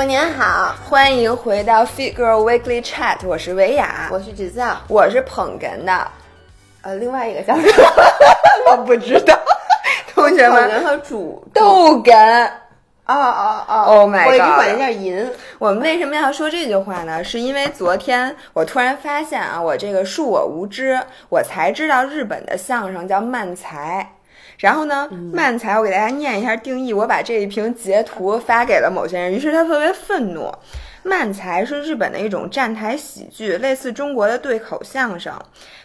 过年好，欢迎回到 Fit Girl Weekly Chat，我是维雅，我是制造，我是捧哏的，呃，另外一个叫什么？我不知道。同学们，捧哏和主逗哏。哦哦哦！Oh my god！我一直管那叫银。我们为什么要说这句话呢？是因为昨天我突然发现啊，我这个恕我无知，我才知道日本的相声叫慢才。然后呢，慢才我给大家念一下定义，我把这一屏截图发给了某些人，于是他特别愤怒。慢才是日本的一种站台喜剧，类似中国的对口相声，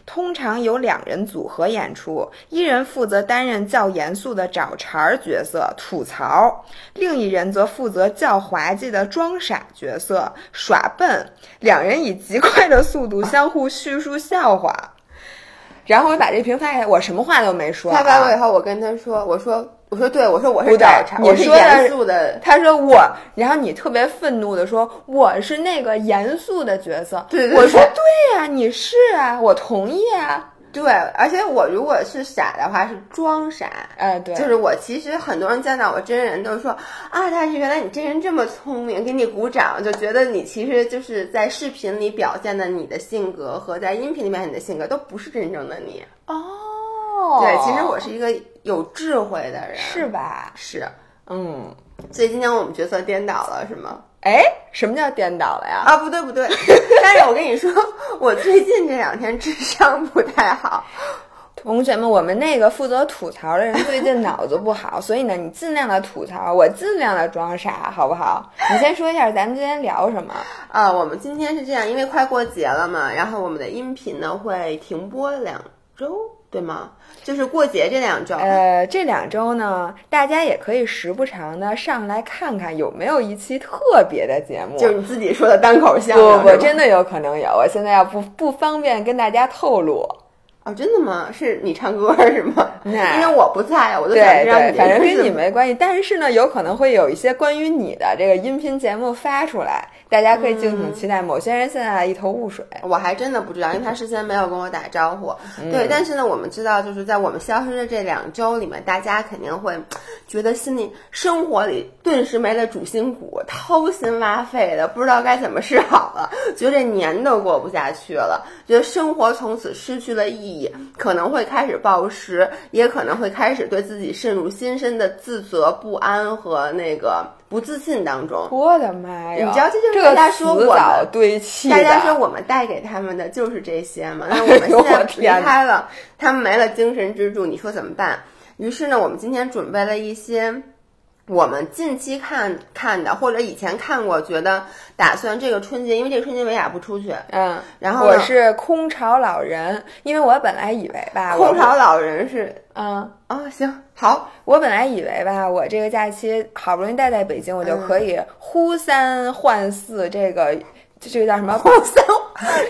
通常由两人组合演出，一人负责担任较严肃的找茬儿角色吐槽，另一人则负责较滑稽的装傻角色耍笨，两人以极快的速度相互叙述笑话。然后我把这瓶发给他我，什么话都没说。他发我以后，我跟他说：“我说，我说，对，我说我是找茬，我是严肃的。”他说我，然后你特别愤怒的说：“我是那个严肃的角色。”对对，我说对呀，你是啊，我同意啊。对，而且我如果是傻的话，是装傻。哎，对，就是我其实很多人见到我真人都说啊，但是原来你真人这么聪明，给你鼓掌，就觉得你其实就是在视频里表现的你的性格和在音频里面你的性格都不是真正的你。哦，对，其实我是一个有智慧的人，是吧？是，嗯，所以今天我们角色颠倒了，是吗？哎，什么叫颠倒了呀？啊，不对不对，但是我跟你说，我最近这两天智商不太好。同学们，我们那个负责吐槽的人最近脑子不好，所以呢，你尽量的吐槽，我尽量的装傻，好不好？你先说一下咱们今天聊什么啊？我们今天是这样，因为快过节了嘛，然后我们的音频呢会停播两周。对吗？就是过节这两周，呃，这两周呢，大家也可以时不常的上来看看有没有一期特别的节目，就是你自己说的单口相声。不不，真的有可能有，我现在要不不方便跟大家透露。哦，真的吗？是你唱歌是吗？因为我不在，我就想让你。反正跟你没关系，但是呢，有可能会有一些关于你的这个音频节目发出来。大家可以敬请期待。某些人现在一头雾水，我还真的不知道，因为他事先没有跟我打招呼。对，但是呢，我们知道，就是在我们消失的这两周里面，大家肯定会觉得心里生活里顿时没了主心骨，掏心挖肺的，不知道该怎么是好了，觉得这年都过不下去了，觉得生活从此失去了意义，可能会开始暴食，也可能会开始对自己渗入心深的自责、不安和那个。不自信当中，我的妈呀！你知道这就是大家说我们，大家说我们带给他们的就是这些嘛。那我们现在离开了，他们没了精神支柱，你说怎么办？于是呢，我们今天准备了一些。我们近期看看的，或者以前看过，觉得打算这个春节，因为这个春节维亚不出去，嗯，然后我是空巢老人，因为我本来以为吧，空巢老人是，嗯，啊，行，好，我本来以为吧，我这个假期好不容易待在北京，我就可以呼三唤四这个。这个叫什么？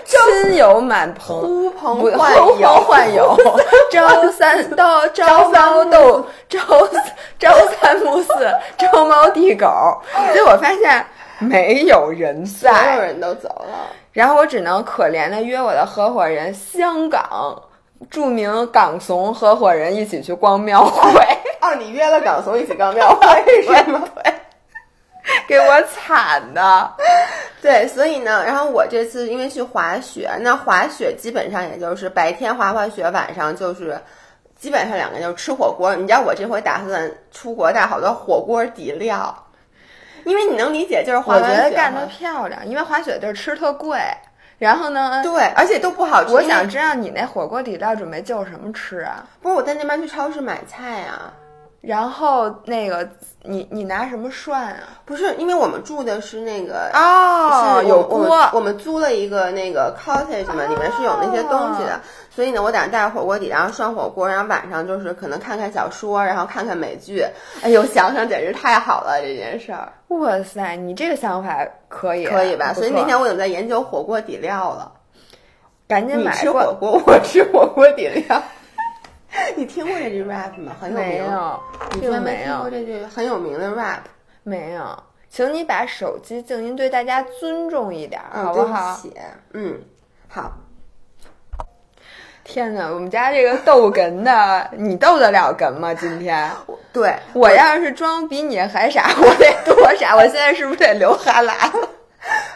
亲友 满棚，呼朋唤友，唤友，朝三到 朝三斗，朝朝三暮四，朝猫递狗。结果发现没有人在，所有人都走了。然后我只能可怜的约我的合伙人，香港著名港怂合伙人一起去逛庙会。哦，你约了港怂一起逛庙会是吗？对。给我惨的，对，所以呢，然后我这次因为去滑雪，那滑雪基本上也就是白天滑滑雪，晚上就是基本上两个就是吃火锅。你知道我这回打算出国带好多火锅底料，因为你能理解，就是滑雪。我觉得干得漂亮，因为滑雪地儿吃特贵，然后呢，对，而且都不好吃。我想知道你那火锅底料准备就什么吃啊？不是我在那边去超市买菜啊。然后那个你你拿什么涮啊？不是，因为我们住的是那个哦，有锅，我们租了一个那个 cottage 嘛，里面是有那些东西的，所以呢，我打算带着火锅底，然后涮火锅，然后晚上就是可能看看小说，然后看看美剧。哎呦，想想简直太好了这件事儿！哇塞，你这个想法可以，可以吧？所以那天我已经在研究火锅底料了，赶紧买。吃火锅，我吃火锅底料。你听过这句 rap 吗？很有名。没有，你居然没听过这句很有名的 rap？没有，请你把手机静音，对大家尊重一点，好不好？嗯，好。天哪，我们家这个逗哏的，你逗得了哏吗？今天 对我要是装比你还傻，我得多傻？我现在是不是得流哈喇？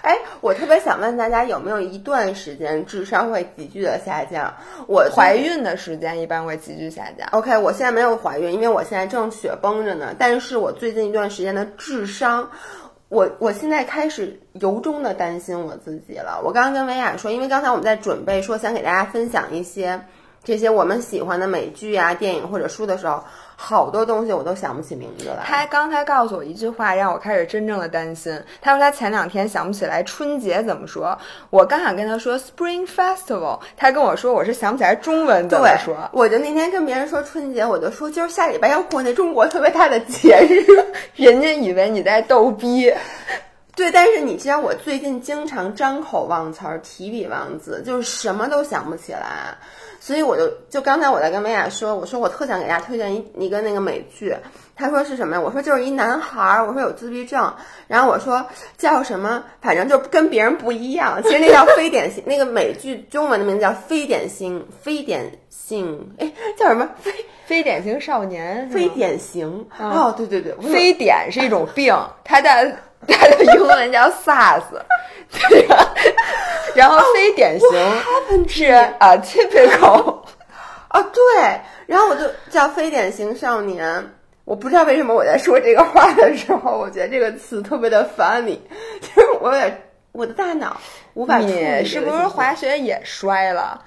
哎，我特别想问大家，有没有一段时间智商会急剧的下降？我怀孕的时间一般会急剧下降。OK，我现在没有怀孕，因为我现在正雪崩着呢。但是我最近一段时间的智商，我我现在开始由衷的担心我自己了。我刚刚跟维亚说，因为刚才我们在准备说想给大家分享一些这些我们喜欢的美剧啊、电影或者书的时候，好多东西我都想不起名字来。他刚才告诉我一句话，让我开始真正的担心。他说他前两天想不起来春节怎么说，我刚想跟他说 Spring Festival，他跟我说我是想不起来中文怎么说，。我就那天跟别人说春节，我就说今儿下礼拜要过那中国特别大的节日。人家以为你在逗逼。对，但是你知道我最近经常张口忘词儿、提笔忘字，就是什么都想不起来。所以我就就刚才我在跟薇娅说，我说我特想给大家推荐一一个那个美剧，他说是什么呀？我说就是一男孩儿，我说有自闭症，然后我说叫什么，反正就跟别人不一样。其实那叫非典型，那个美剧中文的名字叫非典型，非典性，哎，叫什么？非非典型少年，非典型。哦，对对对，非典是一种病，它的它的英文叫 SARS，对吧？然后非典型是啊 typical，啊，对，然后我就叫非典型少年。我不知道为什么我在说这个话的时候，我觉得这个词特别的 funny，就是我也我的大脑无法你是不是滑雪也摔了？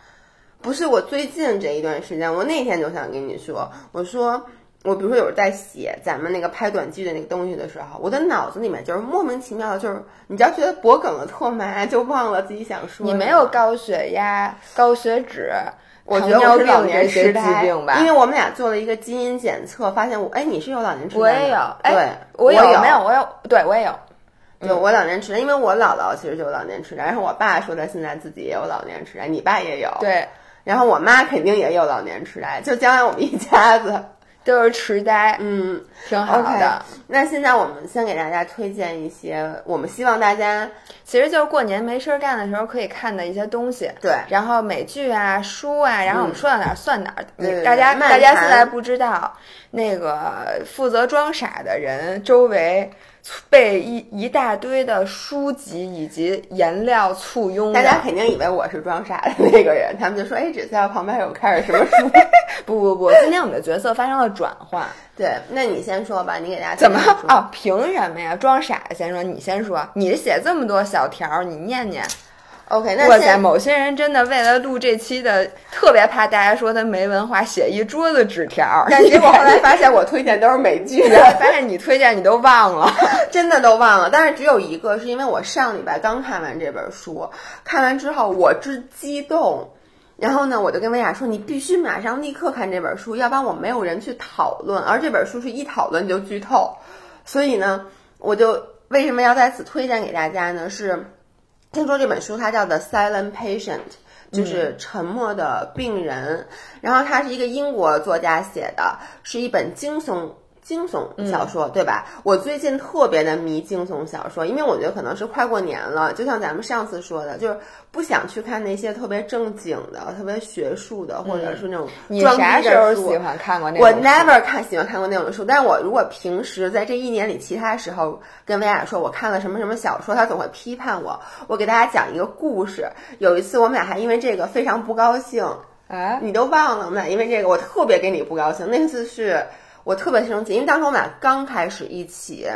不是我最近这一段时间，我那天就想跟你说，我说我比如说有时候在写咱们那个拍短剧的那个东西的时候，我的脑子里面就是莫名其妙的，就是你只要觉得脖梗子特麻，就忘了自己想说。你没有高血压、高血脂，我觉得我是老病年痴呆，病吧？因为我们俩做了一个基因检测，发现我哎你是有老年痴呆的，我也有，对哎，，我有没有？我有，对我也有。对，我老年痴呆，因为我姥姥其实就有老年痴呆，然后我爸说他现在自己也有老年痴呆，你爸也有，，对，然后我妈肯定也有老年痴呆，就将来我们一家子，都是痴呆，嗯，挺好的。那现在我们先给大家推荐一些我们希望大家其实就是过年没事儿干的时候可以看的一些东西。对然后美剧啊、书啊，然后我们说到哪儿算哪儿。大家漫大家现在不知道，那个负责装傻的人周围被一一大堆的书籍以及颜料簇拥。大家肯定以为我是装傻的那个人，他们就说：“哎，只在旁边有看着什么书 不不不，今天我们的角色发生了转换。？”对，那你先说吧，你给大家怎么啊？凭什么呀？装傻先说，你先说。你写这么多小条儿，你念念。？OK，那哇塞，某些人真的为了录这期的，特别怕大家说他没文化，写一桌子纸条儿。但结果后来 发现我推荐都是美剧的，发现你推荐你都忘了。真的都忘了。但是只有一个，是因为我上礼拜刚看完这本书，看完之后我之激动，然后呢，我就跟薇娅说，你必须马上立刻看这本书，要不然我没有人去讨论，而这本书是一讨论就剧透，所以呢，我就为什么要在此推荐给大家呢？是听说这本书它叫《The Silent Patient》。就是沉默的病人，然后它是一个英国作家写的，是一本惊悚惊悚小说，对吧？我最近特别的迷惊悚小说，因为我觉得可能是快过年了，就像咱们上次说的，就是不想去看那些特别正经的、特别学术的，或者是那种你装啥时候逼的书喜欢看过那我 never 看喜欢看过那种书，但是我如果平时在这一年里其他时候跟薇娅说我看了什么什么小说，她总会批判我。我给大家讲一个故事，有一次我们俩还因为这个非常不高兴，啊？你都忘了，我们俩因为这个我特别跟你不高兴。那次是我特别生气，因为当时我们俩刚开始一起。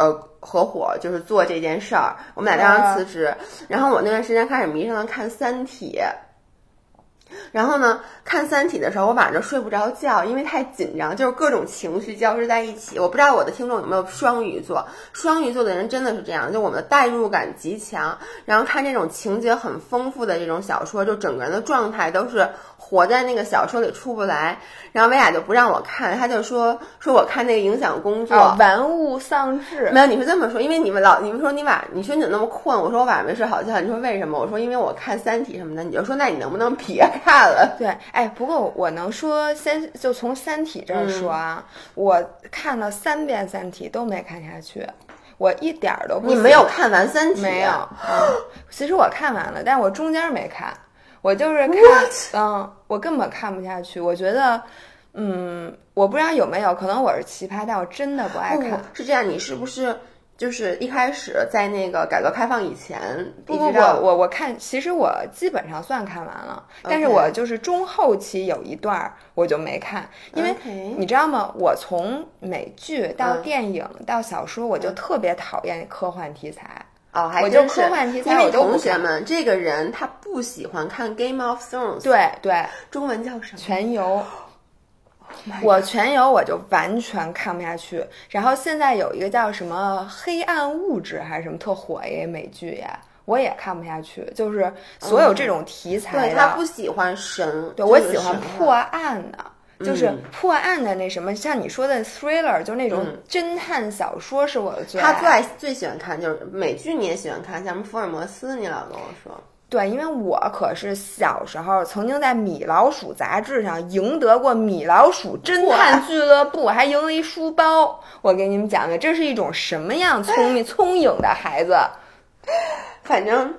呃，合伙就是做这件事儿，我们俩当时辞职，然后我那段时间开始迷上了看《三体》，然后呢，看《三体》的时候，我晚上睡不着觉，因为太紧张，就是各种情绪交织在一起。我不知道我的听众有没有双鱼座，双鱼座的人真的是这样，就我们的代入感极强，然后看这种情节很丰富的这种小说，就整个人的状态都是活在那个小说里出不来。然后薇娅就不让我看，她就说说我看那个影响工作。哦，玩物丧志。没有，你是这么说，因为你们老你们说你晚，你说你怎么那么困？我说我晚上没睡好觉。你说为什么？我说因为我看《三体》什么的。你就说那你能不能别看了？对，哎，不过我能说，先就从《三体》这儿说啊，嗯我看了三遍《三体》都没看下去，我一点儿都不。你没有看完《三体》？没有，嗯，其实我看完了，但是我中间没看。我就是看，嗯，我根本看不下去。我觉得，嗯，我不知道有没有，可能我是奇葩，但我真的不爱看。不是这样，你是不是就是一开始在那个改革开放以前，不不不，我我看，其实我基本上算看完了，但是我就是中后期有一段儿我就没看，因为你知道吗？我从美剧到电影到小说，我就特别讨厌科幻题材。哦，我就科幻题材，因为同学们，这个人他不喜欢看《Game of Thrones》，对对，中文叫什么？全游。我全游我就完全看不下去。然后现在有一个叫什么《黑暗物质》还是什么特火一美剧呀，我也看不下去。就是所有这种题材对，他不喜欢神，对我喜欢破案的。就是破案的那什么，像你说的 thriller，就那种侦探小说，是我的最爱。他最爱最喜欢看就是美剧，你也喜欢看，像什么福尔摩斯，你老跟我说。对，因为我可是小时候曾经在米老鼠杂志上赢得过米老鼠侦探俱乐部，还赢了一书包。我给你们讲讲，这是一种什么样聪明 聪颖的孩子。反正。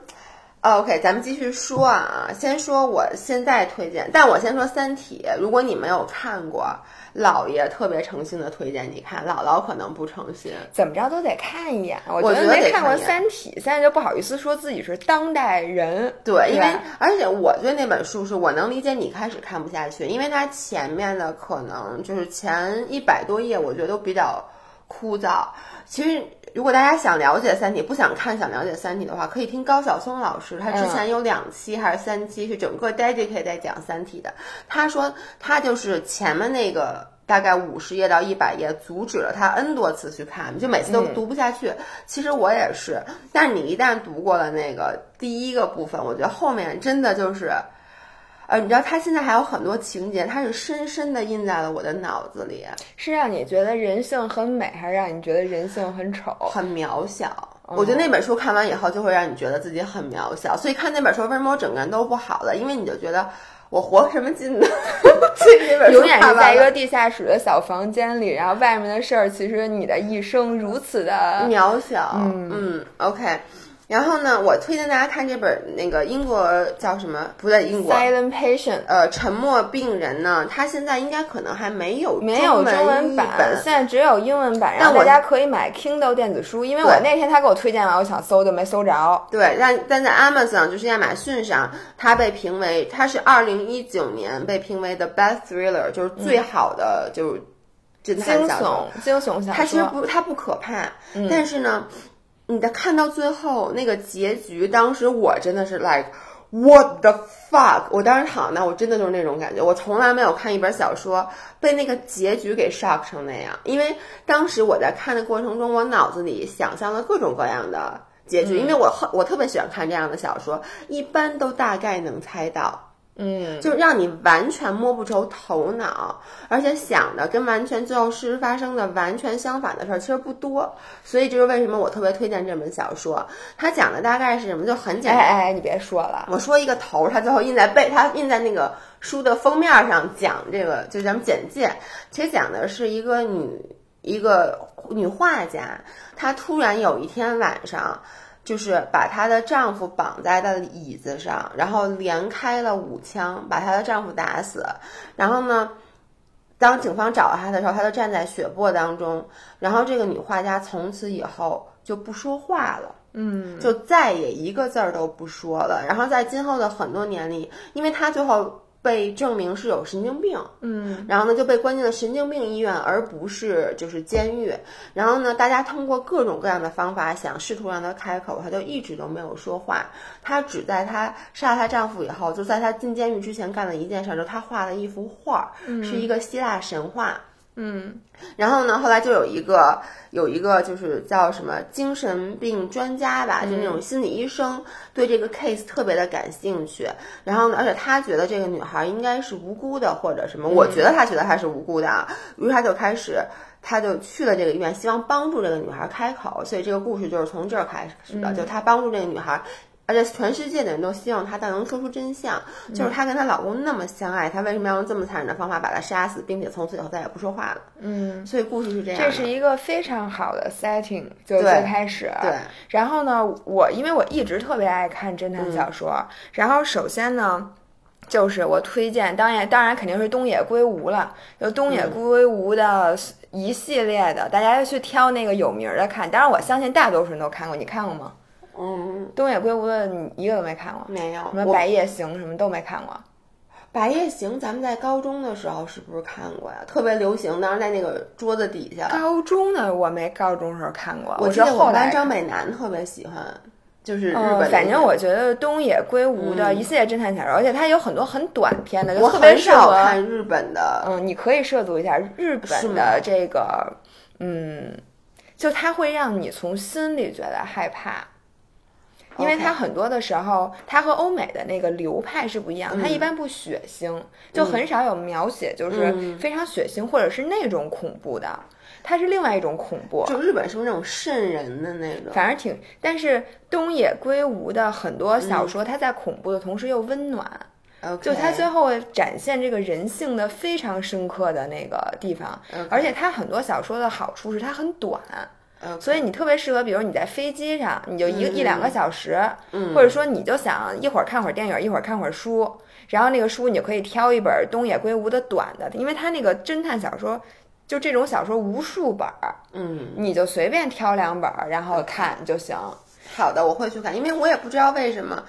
OK，咱们继续说啊，先说我现在推荐，但我先说《三体》，如果你没有看过，姥爷特别诚心的推荐你看，姥姥可能不诚心，怎么着都得看一眼。我觉得没看过《三体》，现在就不好意思说自己是当代人。对，因为而且我对那本书是我能理解你开始看不下去，因为它前面的可能就是前一百多页，我觉得都比较枯燥。其实。如果大家想了解《三体》，不想看想了解《三体》的话，可以听高晓松老师，他之前有两期还是三期是整个 dedicate 在讲《三体》的。他说他就是前面那个大概五十页到一百页，阻止了他 n 多次去看，就每次都读不下去。其实我也是，但是你一旦读过了那个第一个部分，我觉得后面真的就是。呃，你知道他现在还有很多情节，他是深深的印在了我的脑子里，是让你觉得人性很美，还是让你觉得人性很丑、很渺小？我觉得那本书看完以后，就会让你觉得自己很渺小。所以看那本书，为什么我整个人都不好了？因为你就觉得我活什么劲呢？永远是在一个地下室的小房间里，然后外面的事儿，其实你的一生如此的渺小。嗯，OK。然后呢，我推荐大家看这本那个英国叫什么？不在英国。Silent Patient，呃，沉默病人呢？他现在应该可能还没有没有中文版，现在只有英文版。然后大家可以买 Kindle 电子书，因为我那天他给我推荐完，我想搜就没搜着。对，但但在 Amazon 就是亚马逊上，它被评为它是二零一九年被评为的 Best Thriller，就是最好的就是惊悚惊悚小说。它其实不它不可怕，但是呢。你的看到最后那个结局，当时我真的是 like what the fuck！我当时躺那，我真的就是那种感觉。我从来没有看一本小说被那个结局给 shock 成那样，因为当时我在看的过程中，我脑子里想象了各种各样的结局，因为我我特别喜欢看这样的小说，一般都大概能猜到。嗯，就是让你完全摸不着头脑，而且想的跟完全最后事实发生的完全相反的事儿其实不多，所以这是为什么我特别推荐这本小说。它讲的大概是什么？就很简单。哎哎，你别说了，我说一个头，它最后印在背，它印在那个书的封面上讲这个，就咱们简介。其实讲的是一个女一个女画家，她突然有一天晚上。就是把她的丈夫绑在了椅子上，然后连开了五枪，把她的丈夫打死。然后呢，当警方找到她的时候，她就站在血泊当中。然后这个女画家从此以后就不说话了，嗯，就再也一个字儿都不说了。然后在今后的很多年里，因为她最后。被证明是有神经病，嗯，然后呢就被关进了神经病医院，而不是就是监狱。然后呢，大家通过各种各样的方法想试图让她开口，她就一直都没有说话。她只在她杀了她丈夫以后，就在她进监狱之前干了一件事，就是她画了一幅画，是一个希腊神话。嗯，然后呢，后来就有一个有一个就是叫什么精神病专家吧，就那种心理医生，对这个 case 特别的感兴趣。然后呢，而且他觉得这个女孩应该是无辜的，或者什么，我觉得他觉得她是无辜的啊。于是他就开始，他就去了这个医院，希望帮助这个女孩开口。所以这个故事就是从这儿开始的，就他帮助这个女孩。而且全世界的人都希望她能说出真相，就是她跟她老公那么相爱，她为什么要用这么残忍的方法把他杀死，并且从此以后再也不说话了？嗯，所以故事是这样。这是一个非常好的 setting，就最开始。对。然后呢，我因为我一直特别爱看侦探小说，然后首先呢，就是我推荐，当然当然肯定是东野圭吾了，就东野圭吾的一系列的，大家要去挑那个有名儿的看。当然我相信大多数人都看过，你看过吗？嗯，东野圭吾的你一个都没看过，没有。什么白夜行什么都没看过。白夜行，咱们在高中的时候是不是看过呀？特别流行，当时在那个桌子底下。高中的我没高中时候看过，我是记得我们班后来张美楠特别喜欢，就是日本嗯，反正我觉得东野圭吾的一系列侦探小说，而且它有很多很短篇的，就我特别少合。看日本的。嗯，你可以涉足一下日本的这个，嗯，就它会让你从心里觉得害怕。因为它很多的时候，它和欧美的那个流派是不一样，它一般不血腥，就很少有描写就是嗯非常血腥或者是那种恐怖的，它是另外一种恐怖。就日本是不是那种瘆人的那种？反正挺，但是东野圭吾的很多小说，它在恐怖的同时又温暖就它最后展现这个人性的非常深刻的那个地方。而且它很多小说的好处是它很短，所以你特别适合，比如你在飞机上，你就一一两个小时，嗯或者说你就想一会儿看会儿电影，一会儿看会儿书，然后那个书你就可以挑一本东野圭吾的短的，因为他那个侦探小说。就这种小说无数本儿，嗯，你就随便挑两本儿，然后看就行。好的，我会去看，因为我也不知道为什么，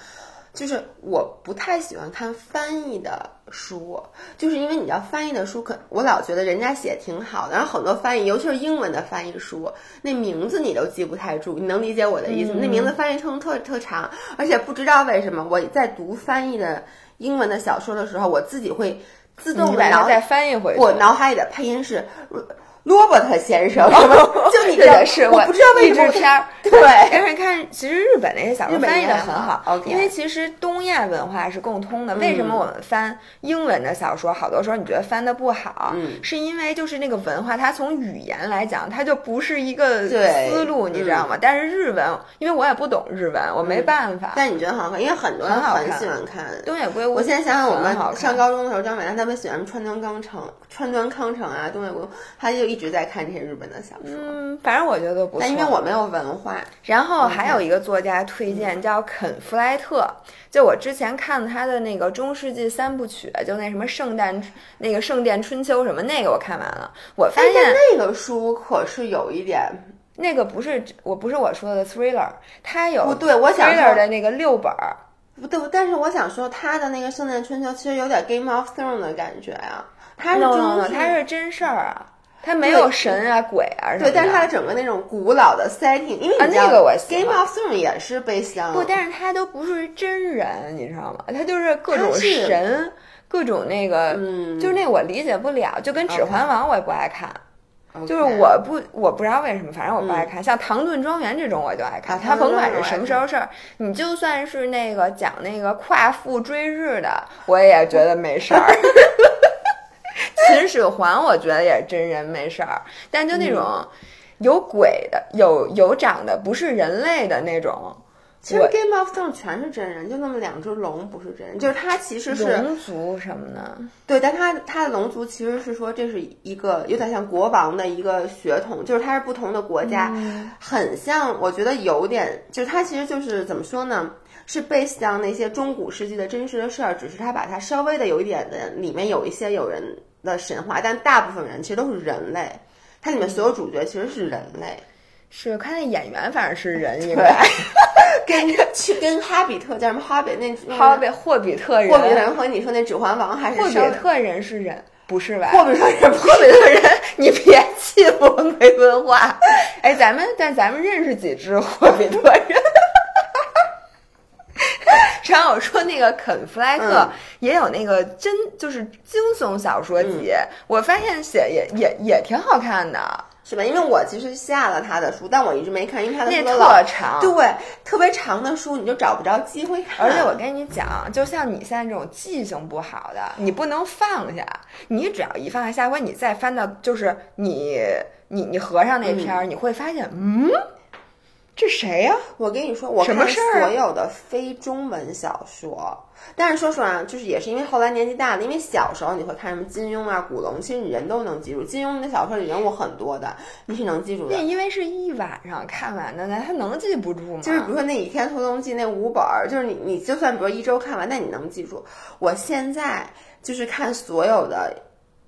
就是我不太喜欢看翻译的书，就是因为你知道翻译的书可，我老觉得人家写挺好的，然后很多翻译，尤其是英文的翻译书，那名字你都记不太住，你能理解我的意思吗？那名字翻译成特特长，而且不知道为什么我在读翻译的英文的小说的时候，我自己会自动你的脑把它再翻译回去。我脑海里的配音是罗伯特先生，什么就你知道是我不知道为什么片儿。对但是看，其实日本那些小说翻译的很好因为其实东亚文化是共通的。为什么我们翻英文的小说，好多时候你觉得翻的不好，嗯是因为就是那个文化，它从语言来讲，它就不是一个思路，你知道吗？但是日文，因为我也不懂日文，我没办法。但你觉得很好看，因为很多人很很好看喜欢看。东野圭吾，我现在想想，我们好上高中的时候，张美兰他们喜欢川端康成、川端康成啊，东野圭吾，他就一直在看这些日本的小说。嗯，反正我觉得都不错。但因为我没有文化，然后还有一个作家推荐叫肯弗莱特，就我之前看他的那个中世纪三部曲，就那什么圣诞那个圣殿春秋什么那个我看完了，我发现那个书可是有一点那个不是我不是我说的 thriller，他有不对，我想 thriller 的那个六本儿，不对，但是我想说他的那个圣诞春秋其实有点 Game of Thrones 的感觉啊、他是 no 中 no no，是真事儿啊，它没有神啊鬼啊什么的。对，但是它的整个那种古老的 setting，因为啊你知道那个我 Game 欢 of Thrones 也是被香不，但是它都不是真人，你知道吗？它就是各种神，各种那个，嗯就是那我理解不了，就跟《指环王》我也不爱看。就是我不我不知道为什么，反正我不爱看。像《唐顿庄园》这种我就爱看，啊它甭管是什么时候事儿，你就算是那个讲那个夸父追日的，我也觉得没事儿。秦始皇我觉得也是真人没事儿，但就那嗯种有鬼的、有有长的不是人类的那种，其实 Game of Thrones 全是真人，就那么两只龙不是真人，就是它其实是龙族什么的。对，但它它的龙族其实是说这是一个有点像国王的一个血统，就是它是不同的国家，很像，我觉得有点，就是它其实就是怎么说呢？是 based on 那些中古世纪的真实的事儿，只是他把它稍微的有一点的里面有一些有人的神话，但大部分人其实都是人类，它里面所有主角其实是人类。是看那演员，反正是人，应对该。跟去跟哈比特叫什么哈比那 那哈比霍比特人，霍比特人和你说那指环王还是霍比特人是人，不是吧？霍比特人霍比特人，你别欺负我没文化。哎，咱们但咱们认识几只霍比特人。然后我说那个肯弗莱特嗯也有那个真就是惊悚小说集，我发现写也也也挺好看的，是吧？因为我其实下了他的书，但我一直没看，因为他的那特书老长。对特别长的书，你就找不着机会看。而且我跟你讲，就像你现在这种记性不好的，你不能放下。你只要一放下，下回你再翻到，就是你你你合上那篇儿，你会发现，嗯，这谁呀、我跟你说，我看所有的非中文小说，但是说实话，就是也是因为后来年纪大了，因为小时候你会看什么金庸啊、古龙，其实你人都能记住。金庸的小说里人物很多的，你是能记住的那。因为是一晚上看完的，那他能记不住吗？就是比如说那《倚天屠龙记》那五本儿，就是你你就算比如一周看完，那你能记住。我现在就是看所有的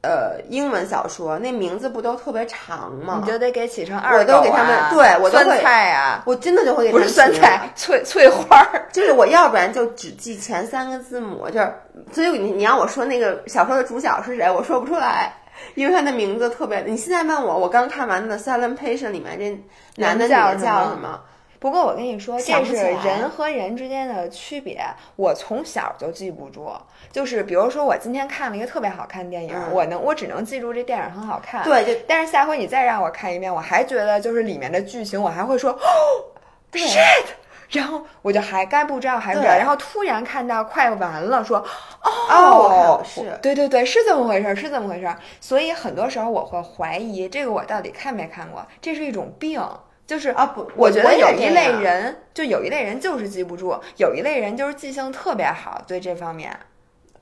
呃英文小说，那名字不都特别长吗你？就得给起成二我都给他们对我都会酸菜啊，我真的就会给他不是们起酸菜，翠翠花儿。就是我要不然就只记前三个字母，就是所以你你让我说那个小说的主角是谁，我说不出来，因为他的名字特别。你现在问我，我刚看完的《Silent Patient》里面这男的女的叫叫什么？不过我跟你说，这是人和人之间的区别。我从小就记不住，就是比如说我今天看了一个特别好看的电影，嗯我能我只能记住这电影很好看。对，就但是下回你再让我看一遍，我还觉得就是里面的剧情，我还会说 哦 shit，然后我就还该不知道还不知道，然后突然看到快完了，说哦是对对对，是这么回事儿，是这么回事儿。所以很多时候我会怀疑这个我到底看没看过，这是一种病。就是啊不我觉得有一类人，就有一类人就是记不住，有一类人就是记性特别好，对这方面。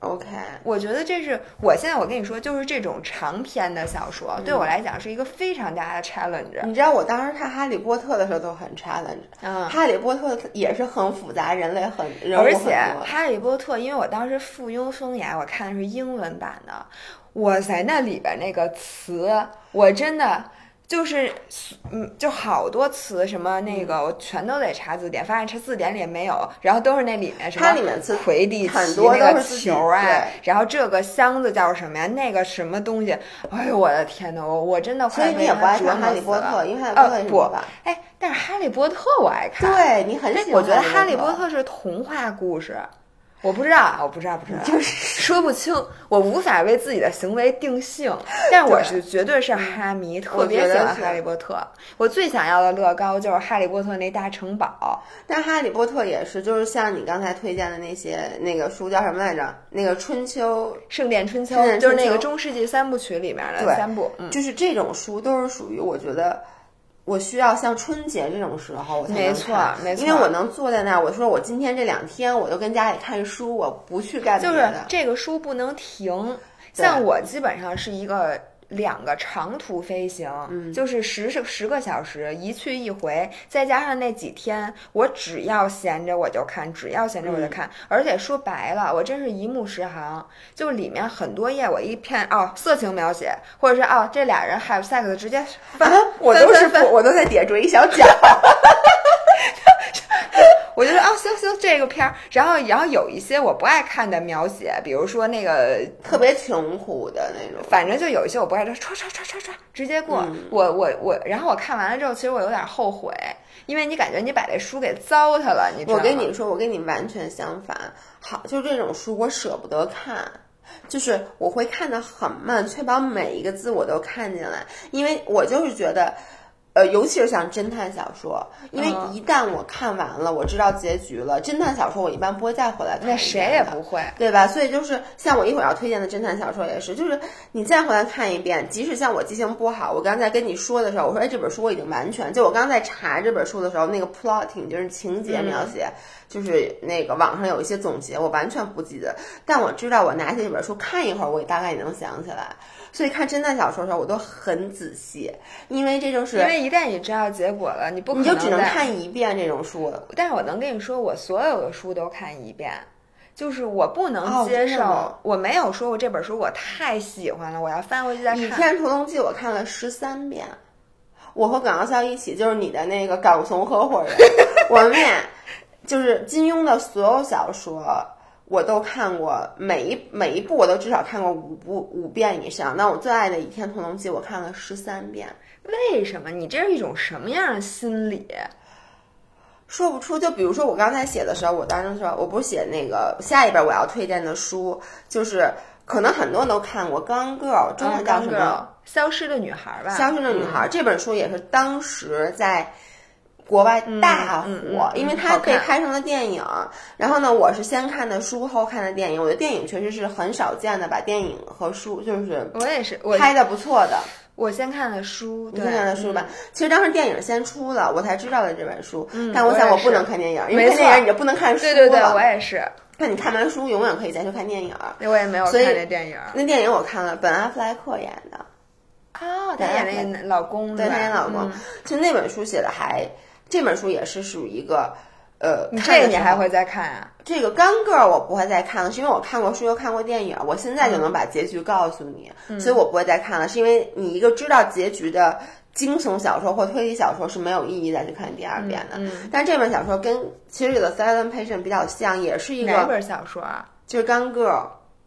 OK。我觉得这是我现在我跟你说，就是这种长篇的小说，对我来讲是一个非常大的 challenge。你知道我当时看《哈利波特》的时候都很 challenge，嗯，哈利波特》也是很复杂，人类很人很而且《哈利波特》，因为我当时附庸风雅，我看的是英文版的，哇塞，那里边那个词，我真的。就是，嗯，就好多词，什么那个，我全都得查字典，发现查字典里也没有，然后都是那里面什么它里面词魁地很多奇那个球啊，然后这个箱子叫什么呀？那个什么东西？哎呦我的天呐，我我真的所以你也不爱看《哈利波特》，因为《哈利波特》呃不是魔法。哎，但是哈利波特我爱看，对你很喜欢。我觉得哈利波特是童话故事，我不知道，啊我不知道，不知道，就是 说不清，我无法为自己的行为定性，但我是绝对是哈迷，特别喜欢哈利波特。我最想要的乐高就是哈利波特那大城堡，但哈利波特也是，就是像你刚才推荐的那些那个书叫什么来着？那个春秋，《圣殿春秋就是那个中世纪三部曲里面的三部，嗯，就是这种书都是属于我觉得。我需要像春节这种时候我才能没错没错因为我能坐在那儿，我说我今天这两天我就跟家里看书，我不去干别就是的。这个书不能停。像我基本上是一个两个长途飞行，嗯就是十十十个小时一去一回，再加上那几天，我只要闲着我就看，只要闲着我嗯就看。而且说白了，我真是一目十行，就里面很多页我一片哦色情描写，或者是哦这俩人 have sex 直接翻，啊，我都是我都在底下一小角。我就说啊，行行，这个片儿，然后然后有一些我不爱看的描写，比如说那个特别穷苦的那种。反正就有一些我不爱，就唰唰唰唰唰直接过。嗯我我我，然后我看完了之后，其实我有点后悔，因为你感觉你把这书给糟蹋了，你知道吗？我跟你说，我跟你完全相反。好，就这种书我舍不得看，就是我会看得很慢，确保每一个字我都看进来，因为我就是觉得。呃，尤其是像侦探小说，因为嗯一旦我看完了，我知道结局了。侦探小说我一般不会再回来看谁也不会。对吧？所以就是像我一会儿要推荐的侦探小说也是，就是你再回来看一遍，即使像我记性不好，我刚才跟你说的时候，我说哎这本书我已经完全，就我刚才查这本书的时候，那个 plotting 就是情节描写，就是那个网上有一些总结，我完全不记得，但我知道我拿起这本书看一会儿，我也大概也能想起来。所以看侦探小说的时候，我都很仔细，因为这就是因为一旦你知道结果了，你不可你就只能看一遍这种书。但是我能跟你说，我所有的书都看一遍。就是我不能哦接受，我没有说过这本书我太喜欢了，我要翻回去再看《倚看。天屠龙记》我看了十三遍，我和耿傲笑一起，就是你的那个港怂合伙人，我们俩就是金庸的所有小说。我都看过，每一每一部我都至少看过五部五遍以上。那我最爱的《倚天屠龙记》，我看了十三遍，为什么？你这是一种什么样的心理？说不出。就比如说我刚才写的时候，我当时说我不是写那个下一本我要推荐的书，就是可能很多人都看过《Gone Girl》，中文叫什么？嗯消失的女孩吧。消失的女孩》这本书也是当时在国外大火，嗯嗯嗯因为它被拍成了电影。然后呢，我是先看的书，后看的电影。我觉得电影确实是很少见的，把电影和书就是我也是，我拍的不错的。我先看的书，你对，先看的书吧嗯。。其实当时电影先出了，我才知道的这本书。嗯但我想我不能看电影，因为看电影你就不能看书对对对，了我也是，那你看完书，永远可以再去看电影。我也没有看那电影。那电影我看了，本阿弗莱克演的，哦，他演那个老公，对吧他演老公嗯。其实那本书写的还，这本书也是属于一个，呃，这个你还会再看啊？这个《干 girl》我不会再看了，是因为我看过书又看过电影，我现在就能把结局告诉你，嗯所以我不会再看了。是因为你一个知道结局的惊悚小说或推理小说是没有意义再去看第二遍的。嗯但这本小说跟其实有的《Silent Patient》比较像，也是一个哪本小说啊？就是《干 girl》。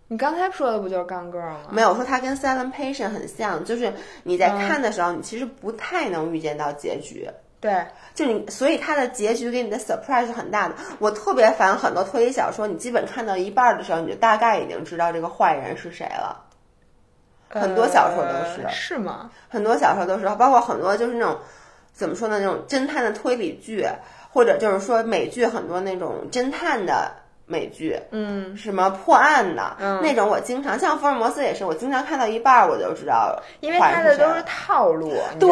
你刚才说的不就是《钢 girl》吗？没有我说它跟《Silent Patient》很像，就是你在嗯看的时候，你其实不太能预见到结局。对，就你，所以它的结局给你的 surprise 是很大的。我特别烦很多推理小说，你基本看到一半儿的时候，你就大概已经知道这个坏人是谁了。很多小说都是呃是吗？很多小说都是，包括很多就是那种怎么说呢，那种侦探的推理剧，或者就是说美剧很多那种侦探的美剧，嗯，什么破案的、嗯。那种，我经常像福尔摩斯也是，我经常看到一半儿我就知道了因为坏他的都是套路，对？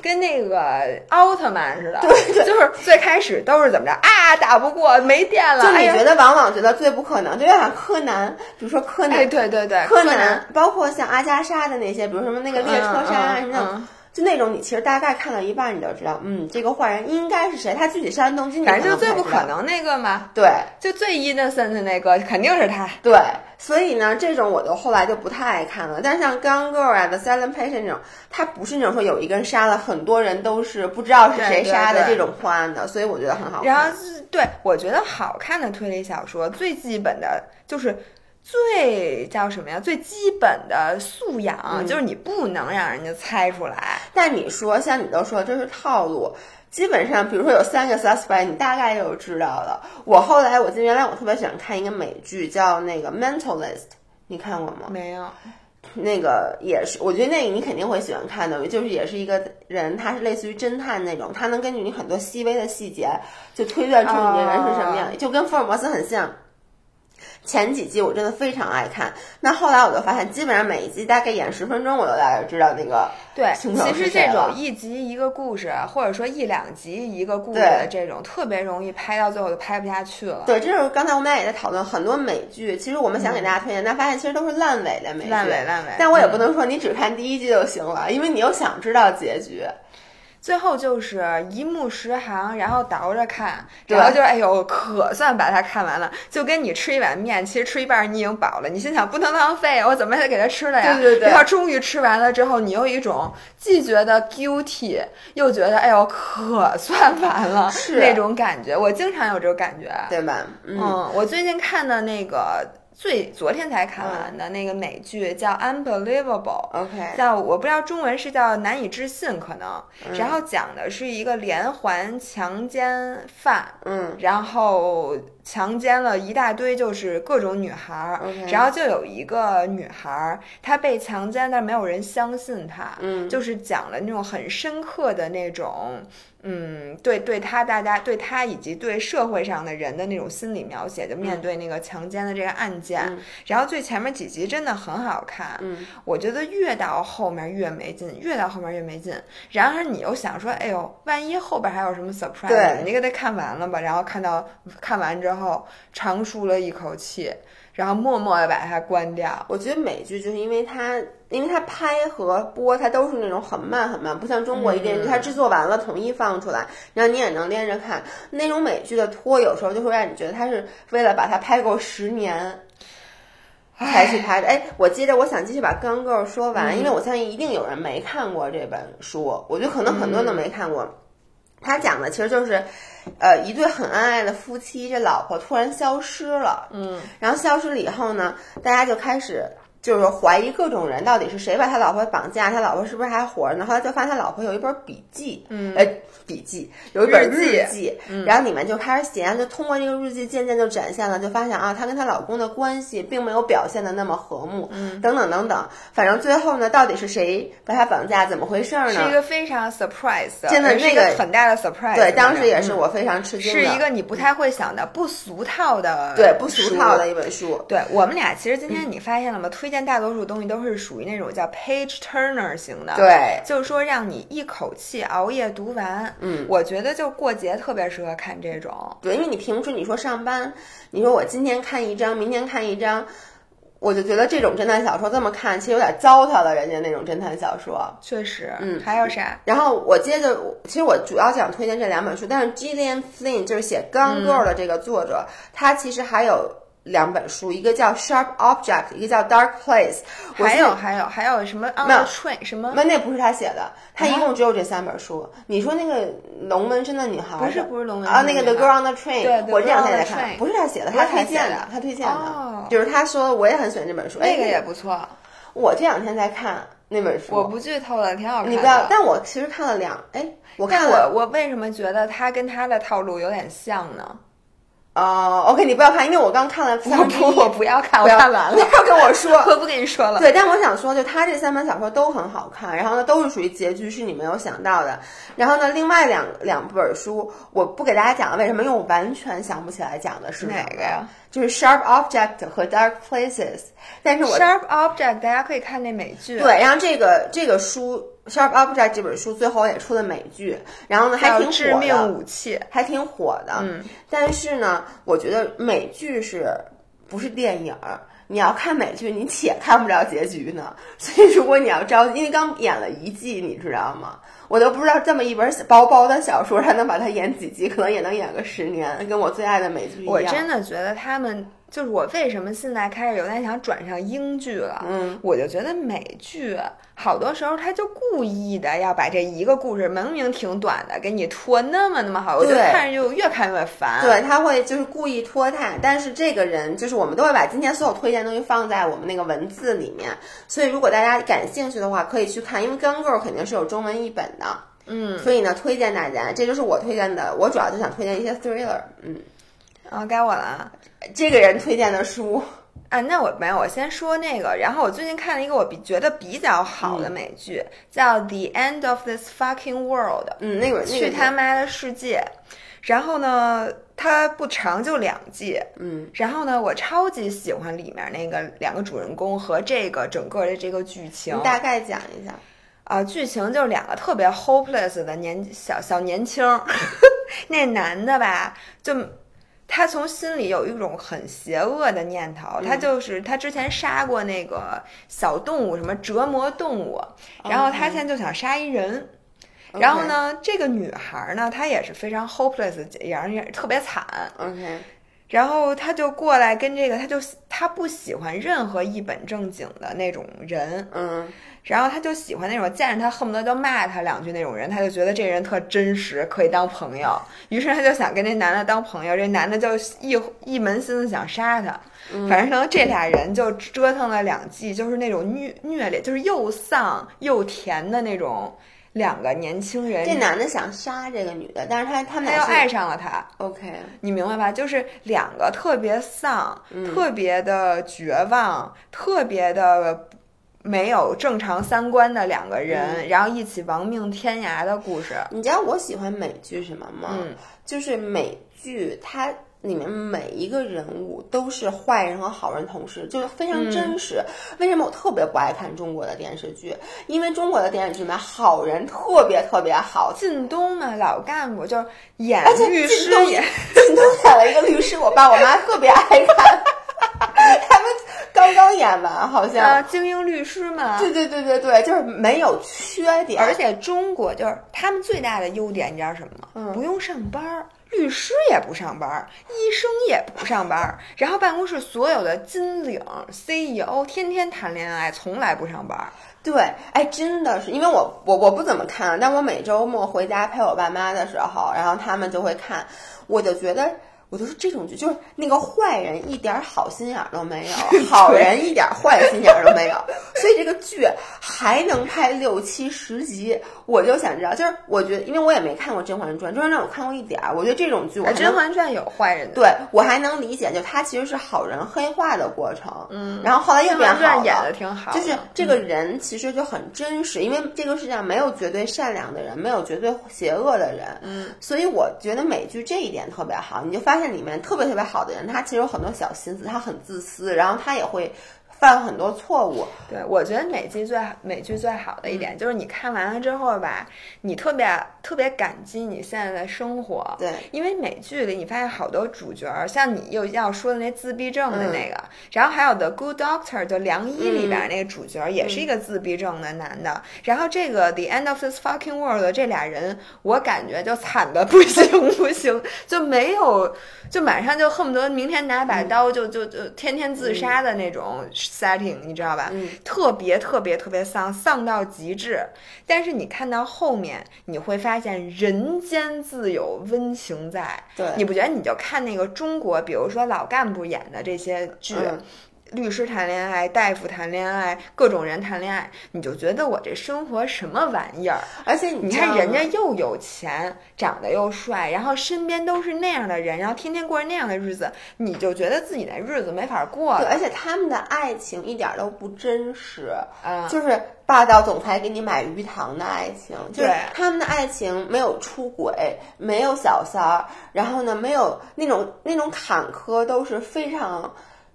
跟那个奥特曼似的，对就是最开始都是怎么着啊，打不过，没电了，就你觉得往往觉得最不可能，就有点柯南，比如说柯南，哎，对对对，柯南，包括像阿加莎的那些，比如什么那个列车杀啊嗯什么就那种你其实大概看到一半你就知道，嗯，这个坏人应该是谁，他具体杀人动机你反正就最不。可能那个嘛，对就最 innocent 的那个肯定是他。对，所以呢，这种我就后来就不太爱看了。但是像《Gone Girl》啊，《The Silent Patient》这种，它不是那种说有一个人杀了很多人都是不知道是谁杀的这种破案的，所以我觉得很好看。然后是对我觉得好看的推理小说，最基本的就是最叫什么呀？最基本的素养、嗯就是你不能让人家猜出来。但你说，像你都说这是套路，基本上，比如说有三个 suspect，你大概就知道了。我后来，我记得原来我特别喜欢看一个美剧，叫那个《Mentalist》，你看过吗？没有，那个也是，我觉得那个你肯定会喜欢看的，就是也是一个人，他是类似于侦探那种，他能根据你很多细微的细节，就推断出你这人是什么样，哦就跟福尔摩斯很像。前几季我真的非常爱看，那后来我就发现，基本上每一集大概演十分钟，我就大概知道那个对，其实这种一集一个故事，或者说一两集一个故事的这种，特别容易拍到最后就拍不下去了。对，这是刚才我们俩也在讨论很多美剧，其实我们想给大家推荐，但发现其实都是烂尾的美剧。烂尾烂尾但我也嗯不能说你只看第一季就行了，因为你又想知道结局。最后就是一目十行，然后倒着看，然后就哎呦，可算把它看完了。就跟你吃一碗面，其实吃一半儿你已经饱了，你心想不能浪费，我怎么也得给它吃了呀？对对对然后终于吃完了之后，你有一种既觉得 guilty，又觉得哎呦，可算完了是那种感觉。我经常有这种感觉。对吧？嗯，嗯，我最近看的那个最昨天才看完的那个美剧叫《Unbelievable》。OK，叫我不知道中文是叫难以置信，可能，嗯然后讲的是一个连环强奸犯，嗯然后强奸了一大堆就是各种女孩儿然后就有一个女孩儿她被强奸，但没有人相信她，嗯就是讲了那种很深刻的那种。嗯，对，对他大家对他以及对社会上的人的那种心理描写，就面对那个强奸的这个案件，嗯然后最前面几集真的很好看，嗯我觉得越到后面越没劲，越到后面越没劲。然而你又想说，哎呦，万一后边还有什么 surprise，对你给它看完了吧。然后看到看完之后，长舒了一口气，然后默默的把它关掉。我觉得美剧就是因为它，因为它拍和播它都是那种很慢很慢，不像中国一电视剧，它制作完了统一放出来，然后你也能连着看。那种美剧的拖，有时候就会让你觉得它是为了把它拍够十年。才去拍的，哎，我接着我想继续把《刚 girl》说完，因为我相信一定有人没看过这本书，我觉得可能很多人都没看过。他讲的其实就是，呃，一对很恩爱的夫妻，这老婆突然消失了，嗯，然后消失了以后呢，大家就开始就是怀疑各种人到底是谁把他老婆绑架，他老婆是不是还活着呢？后来就发现他老婆有一本笔记，嗯呃，笔记有一本日记嗯，然后里面就开始写，就通过这个日记渐渐就展现了，就发现啊，她跟她老公的关系并没有表现的那么和睦，嗯等等等等，反正最后呢，到底是谁把她绑架，怎么回事儿呢？是一个非常 surprise 的，真的是一那个很大的 surprise。对，当时也是嗯我非常吃惊的，是一个你不太会想的不俗套的，对不俗套的。一本书。对我们俩，其实今天你发现了吗？推荐大多数东西都是属于那种叫 page turner 型的，，对，就是说让你一口气熬夜读完。嗯，我觉得就过节特别适合看这种。对，因为你平时你说上班，你说我今天看一章，明天看一章，我就觉得这种侦探小说这么看，其实有点糟蹋了人家那种侦探小说。确实，嗯还有啥？然后我接着，其实我主要想推荐这两本书，但是 Gillian Flynn 就是写《Gone Girl》的这个作者，他其实还有两本书，一个叫《Sharp Object》，一个叫《Dark Place》。我还有还有还有什么 train 什么？那那不是他写的，他一共只有这三本书。你说那个龙纹身的女孩不是不是龙门啊，那个《The Girl on the Train》，我这两天在看，不是他写的，他推荐的他推荐的，哦就是他说我也很喜欢这本书，哎那个也不错，我这两天在看那本书，我不剧透了，挺好看的。你不要，但我其实看了两，哎，我看我我为什么觉得他跟他的套路有点像呢？哦，OK，你不要看，因为我刚看了三我不，我不要看，我要看完了，不要跟我说。我不跟你说了。对，但我想说，就他这三本小说都很好看，然后呢，都是属于结局是你没有想到的。然后呢，另外两两本书我不给大家讲了，为什么？因为我完全想不起来讲的是哪个呀？就是《Sharp Object》和《Dark Places》，但是我 Sharp Object 大家可以看那美剧，对，然后这个这个书《Sharp Object》这本书最后也出了美剧，然后呢还叫挺《致命火的，武器》。还挺火的。嗯，但是呢，我觉得美剧是不是电影儿？你要看美剧，你且看不着结局呢。所以如果你要着急，因为刚演了一季，你知道吗？我都不知道这么一本薄薄的小说，还能把它演几集，可能也能演个十年，跟我最爱的美剧一样。我真的觉得他们就是我为什么现在开始有点想转上英剧了，嗯，我就觉得美剧好多时候他就故意的要把这一个故事明明挺短的，给你拖那么那么好，我就看着就越看越烦。对，他会就是故意拖沓，但是这个人就是我们都会把今天所有推荐东西放在我们那个文字里面，所以如果大家感兴趣的话，可以去看，因为《Gone Girl》肯定是有中文译本的，嗯，所以呢，推荐大家，这就是我推荐的，我主要就想推荐一些 thriller，嗯，然后该我了啊。这个人推荐的书，啊，那我没有，我先说那个。然后我最近看了一个我比觉得比较好的美剧，叫《The End of This Fucking World》，嗯，那个去他妈的世界。然后呢，它不长，就两季。嗯然后呢，我超级喜欢里面那个两个主人公和这个整个的这个剧情你大概讲一下，啊、剧情就是两个特别 hopeless 的年小小年轻儿，那男的吧，就他从心里有一种很邪恶的念头，他就是他之前杀过那个小动物，什么折磨动物，然后他现在就想杀一人。然后呢，这个女孩呢，她也是非常 hopeless，也让人特别惨。？OK，然后他就过来跟这个，他就他不喜欢任何一本正经的那种人，嗯然后他就喜欢那种见着他恨不得就骂他两句那种人，他就觉得这人特真实，可以当朋友。于是他就想跟那男的当朋友，这男的就一一门心思想杀他。反正呢，这俩人就折腾了两季，就是那种虐虐恋，就是又丧又甜的那种两个年轻人。这男的想杀这个女的，但是他他们他又爱上了他，OK，你明白吧？就是两个特别丧、嗯特别的绝望、特别的没有正常三观的两个嗯人，然后一起亡命天涯的故事。你知道我喜欢美剧什么吗？嗯，就是美剧它。里面每一个人物都是坏人和好人同时，就是非常真实。为什么我特别不爱看中国的电视剧？因为中国的电视剧里面好人特别特别好，靳东嘛，老干部就是演律靳东师也，靳东演了一个律师，我爸我妈特别爱看，刚刚演完，好像。啊，精英律师嘛。对对对对对，就是没有缺点，而且中国就是他们最大的优点，你知道什么吗？嗯不用上班儿，律师也不上班儿，医生也不上班儿，然后办公室所有的金领、CEO 天天谈恋爱，从来不上班儿。对，哎，真的是，因为我我我不怎么看，但我每周末回家陪我爸妈的时候，然后他们就会看，我就觉得。我就说这种剧就是那个坏人一点好心眼儿都没有，好人一点坏心眼儿都没有，所以这个剧还能拍六七十集，我就想知道，就是我觉得，因为我也没看过《甄嬛传》，《甄嬛传》我看过一点儿，我觉得这种剧甄嬛传》有坏人的，对我还能理解，就他其实是好人黑化的过程，嗯，然后后来又甄变好了，演的挺好的，就是这个人其实就很真实，因为这个世界上没有绝对善良的人，没有绝对邪恶的人，嗯，所以我觉得美剧这一点特别好，你就发现里面特别特别好的人，他其实有很多小心思，他很自私，然后他也会犯很多错误。对，我觉得美剧最美剧最好的一点就是你看完了之后吧，你特别特别感激你现在的生活。对，因为美剧里你发现好多主角，像你又要说的那自闭症的那个，然后还有的《Good Doctor》就良医里边那个主角也是一个自闭症的男的，然后这个《The End of This Fucking World》这俩人，我感觉就惨的不行不行，就没有，就马上就恨不得明天拿把刀就就就天天自杀的那种 setting，你知道吧？特别特别特别丧，丧到极致。但是你看到后面，你会发现人间自有温情在。对，你不觉得你就看那个中国，比如说老干部演的这些剧。律师谈恋爱，大夫谈恋爱，各种人谈恋爱，你就觉得我这生活什么玩意儿？而且你看人家又有钱，长得又帅，然后身边都是那样的人，然后天天过着那样的日子，你就觉得自己的日子没法过。对，而且他们的爱情一点都不真实，嗯，就是霸道总裁给你买鱼塘的爱情，就是他们的爱情没有出轨，没有小三儿，然后呢，没有那种那种坎坷，都是非常。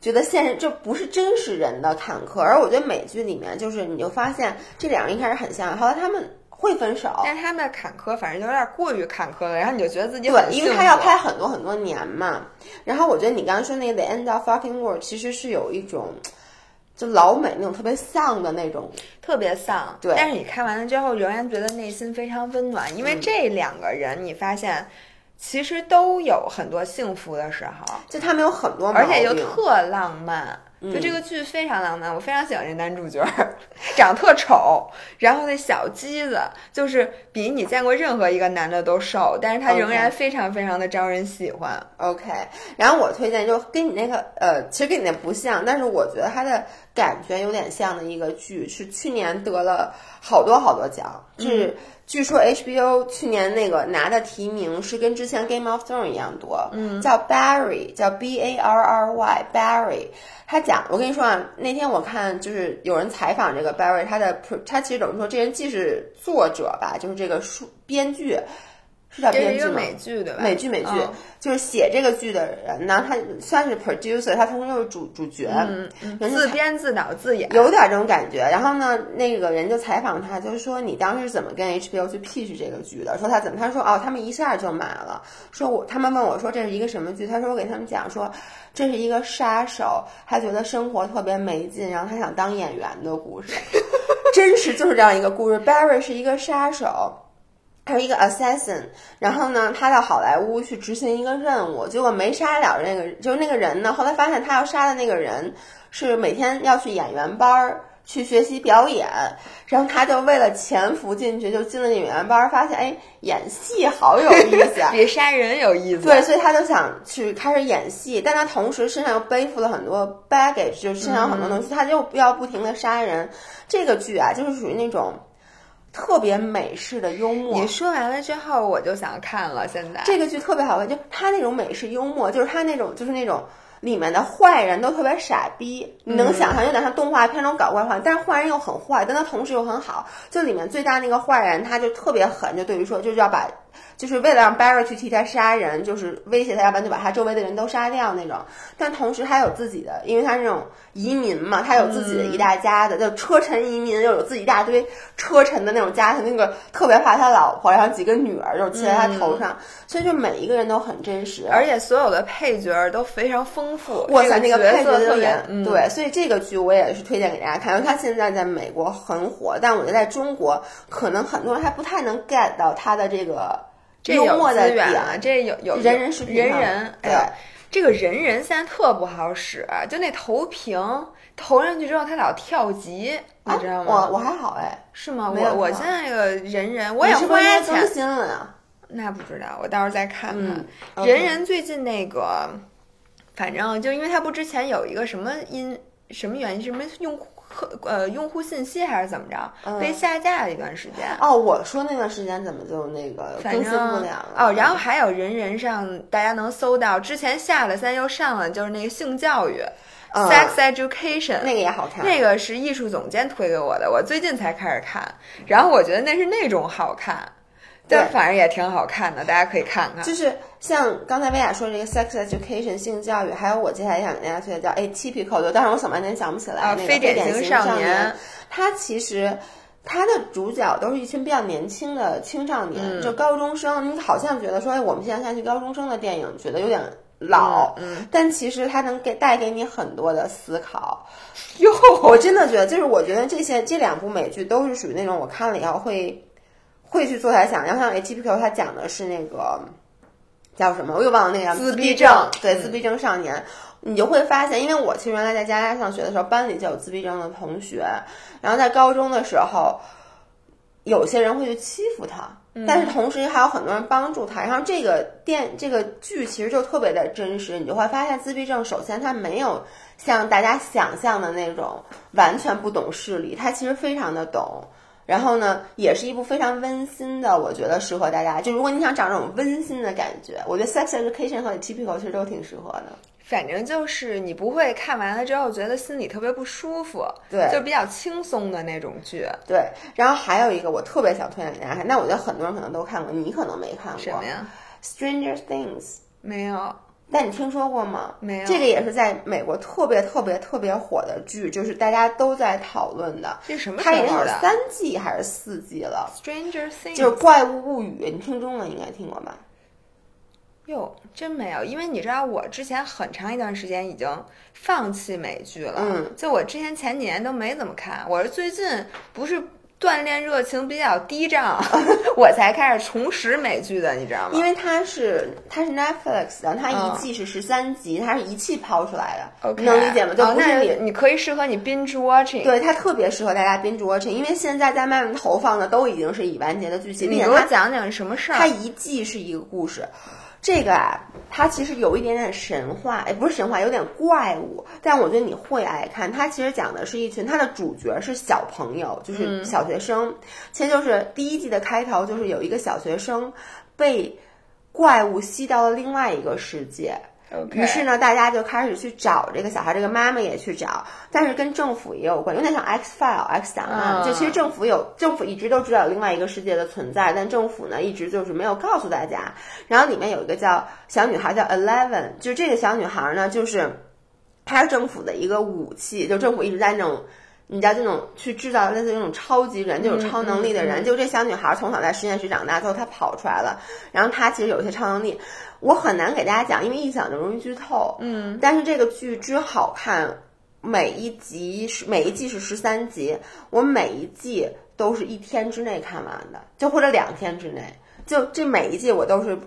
觉得现实这不是真实人的坎坷，而我觉得美剧里面就是你就发现这两人一开始很像，后来他们会分手，但是他们的坎坷反正有点过于坎坷了，然后你就觉得自己对，因为他要拍很多很多年嘛。然后我觉得你刚刚说那个《The End of Fucking World》其实是有一种就老美那种特别丧的那种，特别丧。对。但是你看完了之后，仍然觉得内心非常温暖，因为这两个人你发现其实都有很多幸福的时候。就他们有很多，而且又特浪漫。就这个剧非常浪漫，我非常喜欢这男主角，长得特丑，然后那小鸡子就是比你见过任何一个男的都瘦，但是他仍然非常非常的招人喜欢。OK，然后我推荐就跟你那个呃，其实跟你那不像，但是我觉得他的感觉有点像的一个剧，是去年得了好多好多奖，是、据说 HBO 去年那个拿的提名是跟之前 Game of Thrones 一样多，嗯，叫 Barry，叫 B A R R Y Barry。他讲，我跟你说啊，那天我看就是有人采访这个 Barry，他的他其实等于说，这人既是作者吧，就是这个书编剧，是叫这是一个编剧吗？美剧对吧？美剧美剧、嗯就是写这个剧的人呢，他算是 producer，他同时又是主主角，嗯人自编自导自演，有点这种感觉。然后呢，那个人就采访他，就是说你当时怎么跟 HBO 去 pitch 这个剧的？说他怎么？他说哦，他们一下就买了。说我他们问我说这是一个什么剧？他说我给他们讲说这是一个杀手，他觉得生活特别没劲，然后他想当演员的故事。真实就是这样一个故事。Barry 是一个杀手。他是一个 assassin，然后呢，他到好莱坞去执行一个任务，结果没杀了那个，就是那个人呢。后来发现他要杀的那个人是每天要去演员班儿去学习表演，然后他就为了潜伏进去，就进了演员班儿，发现哎，演戏好有意思啊。比杀人有意思。对，所以他就想去开始演戏，但他同时身上又背负了很多 baggage，就是身上有很多东西，他就要不停的杀人。这个剧啊，就是属于那种特别美式的幽默。你说完了之后，我就想看了。现在这个剧特别好看，就他那种美式幽默，就是他那种就是那种里面的坏人都特别傻逼，你能想象有点像动画片那种搞怪话，但是坏人又很坏，但他同时又很好。就里面最大那个坏人，他就特别狠，就对于说就是要把。就是为了让 Barry 去替他杀人，就是威胁他，要不然就把他周围的人都杀掉那种。但同时他有自己的，因为他是那种移民嘛，他有自己的一大家的，就车臣移民，又有自己一大堆车臣的那种家庭，那个特别怕他老婆，然后几个女儿就骑在他头上，所以就每一个人都很真实。而且所有的配角都非常丰富。哇塞，那个配角特别对，所以这个剧我也是推荐给大家看，因为它现在在美国很火，但我觉得在中国可能很多人还不太能 get 到他的这个这有幽默的资源啊，点。这有有人人人人，哎对，这个人人现在特不好使，就那投屏投上去之后，它老跳级，你啊知道吗？我我还好哎，是吗？我我现在这个人人我也花是应该更，新了呀？那不知道，我到时候再看看。嗯人人最近那个，反正就因为他不之前有一个什么因什么原因，什么用户呃用户信息还是怎么着、嗯。被下架了一段时间。哦，我说那段时间怎么就那个更新不了了？哦，然后还有人人上大家能搜到，之前下了，现在又上了，就是那个性教育、嗯。sex education，那个也好看，那个是艺术总监推给我的，我最近才开始看，然后我觉得那是那种好看，但对反正也挺好看的，大家可以看看。就是像刚才薇娅说这个 sex education 性教育，还有我接下来想跟大家推的叫 atypical 的，但是我想半天想不起来、啊那个非典型型少年他，其实。它的主角都是一群比较年轻的青少年，嗯就高中生。你好像觉得说，哎，我们现在看去高中生的电影，觉得有点老，嗯但其实它能给带给你很多的思考。哟，我真的觉得，就是我觉得这些这两部美剧都是属于那种我看了以后会会去坐下来想。然后像 Atypical，它讲的是那个叫什么，我又忘了那个自闭闭症对，嗯自闭症少年。你就会发现，因为我其实原来在加拿大上学的时候，班里就有自闭症的同学，然后在高中的时候，有些人会去欺负他，但是同时还有很多人帮助他。然后这个电这个剧其实就特别的真实，你就会发现自闭症首先他没有像大家想象的那种完全不懂事理，他其实非常的懂。然后呢，也是一部非常温馨的，我觉得适合大家。就如果你想找这种温馨的感觉，我觉得《Sex Education》和《Typical》其实都挺适合的。反正就是你不会看完了之后觉得心里特别不舒服，对就比较轻松的那种剧。对，然后还有一个我特别想推荐给大家看，那我觉得很多人可能都看过，你可能没看过。什么呀？？Stranger Things。没有，但你听说过吗？没有这个也是在美国特别特别特别火的剧，就是大家都在讨论的。这什么时它已经有三季还是四季了，？Stranger Things 就是《怪物物语》，你听中文应该听过吧？哟，真没有，因为你知道我之前很长一段时间已经放弃美剧了，嗯，就我之前前几年都没怎么看，我是最近不是锻炼热情比较低涨，我才开始重拾美剧的，你知道吗？因为它是它是 Netflix 的，它嗯一季是十三集，它是一气抛出来的能理解吗？就哦那不是你。你可以适合你 binge watching。对它特别适合大家 binge watching，因为现在在慢慢投放的都已经是已完结的剧情，你给我讲讲什么事儿？它一季是一个故事。这个啊，它其实有一点点神话，哎，不是神话，有点怪物。但我觉得你会爱看。它其实讲的是一群，它的主角是小朋友，就是小学生。其实就是第一季的开头，就是有一个小学生被怪物吸到了另外一个世界。OK 于是呢，大家就开始去找这个小孩，这个妈妈也去找，但是跟政府也有关，有点像 X file、X 档案。嗯就其实政府有，政府一直都知道有另外一个世界的存在，但政府呢一直就是没有告诉大家。然后里面有一个叫小女孩叫 Eleven，就这个小女孩呢，就是她是政府的一个武器，就政府一直在那种。你知道这种去制造类似于那种超级人，就有超能力的人，就这小女孩从小在实验室长大，最后她跑出来了，然后她其实有一些超能力，我很难给大家讲，因为一讲就容易剧透。嗯，但是这个剧之好看，每一集是每一季是十三集，我每一季都是一天之内看完的，就或者两天之内，就这每一季我都是。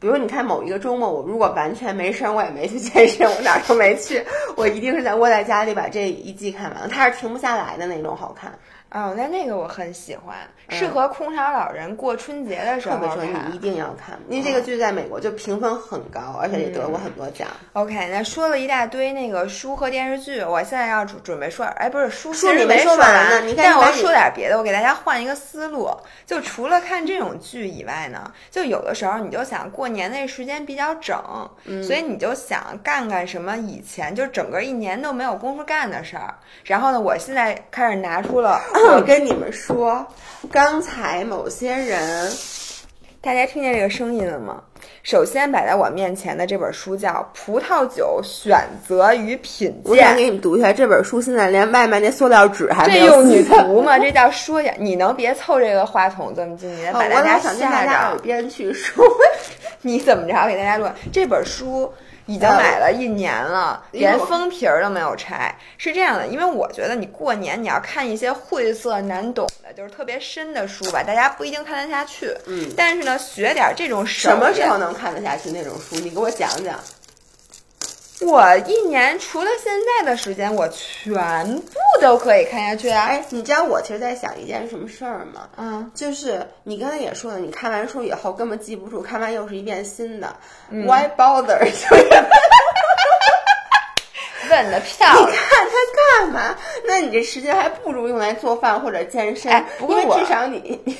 比如你看某一个周末，我如果完全没事儿，我也没去健身，我哪儿都没去，我一定是在窝在家里把这一季看完了，它是停不下来的那种好看。哦，那那个我很喜欢，适合空巢老人过春节的时候特别说看你一。定要看，因为这个剧在美国就评分很高，而且也得过很多奖。OK，那说了一大堆那个书和电视剧，我现在要准准备说，哎，不是书，书你没说完呢你看但我要说点别的，我给大家换一个思路。就除了看这种剧以外呢，就有的时候你就想过年那时间比较整，嗯所以你就想干干什么以前就整个一年都没有功夫干的事儿。然后呢，我现在开始拿出了我跟你们说，刚才某些人大家听见这个声音了吗？首先摆在我面前的这本书叫《葡萄酒选择与品鉴我想》，给你们读一下这本书，现在连外面那塑料纸还没有这用你读吗？这叫说呀！你能别凑这个话筒这么近，你把大家我老想跟大吓家耳着。边去说，你怎么着给大家录？这本书已经买了一年了，连封皮儿都没有拆。是这样的，因为我觉得你过年你要看一些晦涩难懂的，就是特别深的书吧，大家不一定看得下去。嗯，但是呢，学点这种什么时候能看得下去那种书？你给我讲讲。我一年除了现在的时间，我全部都可以看下去啊！哎，你知道我其实在想一件什么事儿吗？嗯，就是你刚才也说了，你看完书以后根本记不住，看完又是一遍新的。嗯 Why bother？就是问的漂亮你。看它干嘛？那你这时间还不如用来做饭或者健身，哎不过因为至少你你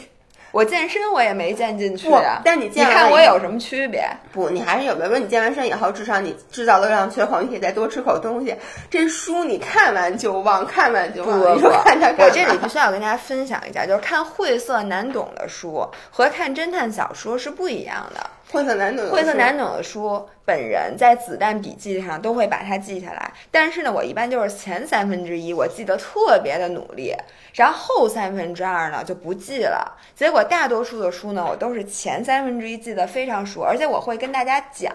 我健身我也没健进去啊。但你健你看我有什么区别？不，你还是有的。比如你健完身以后，至少你制造了量缺口，你可以再多吃口东西。这书你看完就忘，看完就忘。我这里必须要跟大家分享一下，就是看晦涩难懂的书和看侦探小说是不一样的。晦涩难懂的书，晦涩难懂的书，本人在子弹笔记上都会把它记下来。但是呢，我一般就是前三分之一我记得特别的努力，然后后三分之二呢就不记了。结果大多数的书呢，我都是前三分之一记得非常熟，而且我会跟大家讲，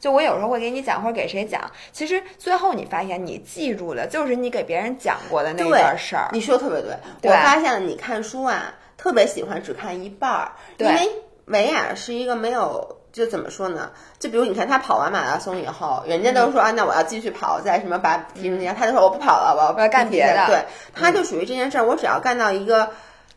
就我有时候会给你讲或者给谁讲，其实最后你发现你记住的就是你给别人讲过的那对段事儿。你说的特别对。对我发现了，你看书啊，特别喜欢只看一半儿，因为维亚是一个没有。就怎么说呢？就比如你看他跑完马拉松以后，人家都说、啊，那我要继续跑，在什么把体重加，他就说我不跑了，我要干别的对，他就属于这件事儿，我只要干到一个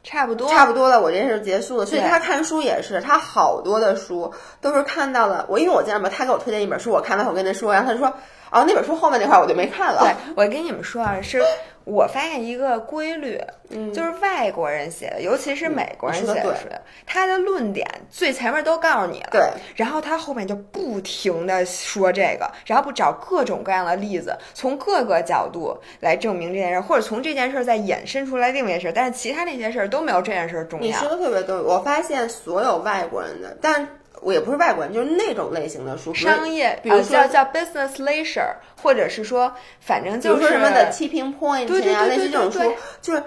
差不多，差不多了，我这件事结束了。所以对他看书也是，他好多的书都是看到了我，因为我见到他给我推荐一本书，我看完我跟他说，然后他就说，哦，那本书后面那块儿我就没看了。对，我跟你们说啊，是我发现一个规律，嗯就是外国人写的，尤其是美国人写的书，他的论点最前面都告诉你了，对，然后他后面就不停的说这个，然后不找各种各样的例子，从各个角度来证明这件事，或者从这件事再衍生出来另一件事，但是其他那些事儿都没有这件事儿重要你说。的特别对，我发现所有外国人的，但我也不是外国人，就是那种类型的书，商业，比如说呃叫叫 business leisure，或者是说，反正就是说什么的 tipping point 对对类似这种书，就是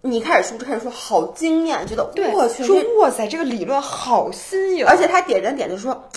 你一开始书看书好惊艳，觉得对我去，说哇塞，这个理论好新颖，而且他点着点就说。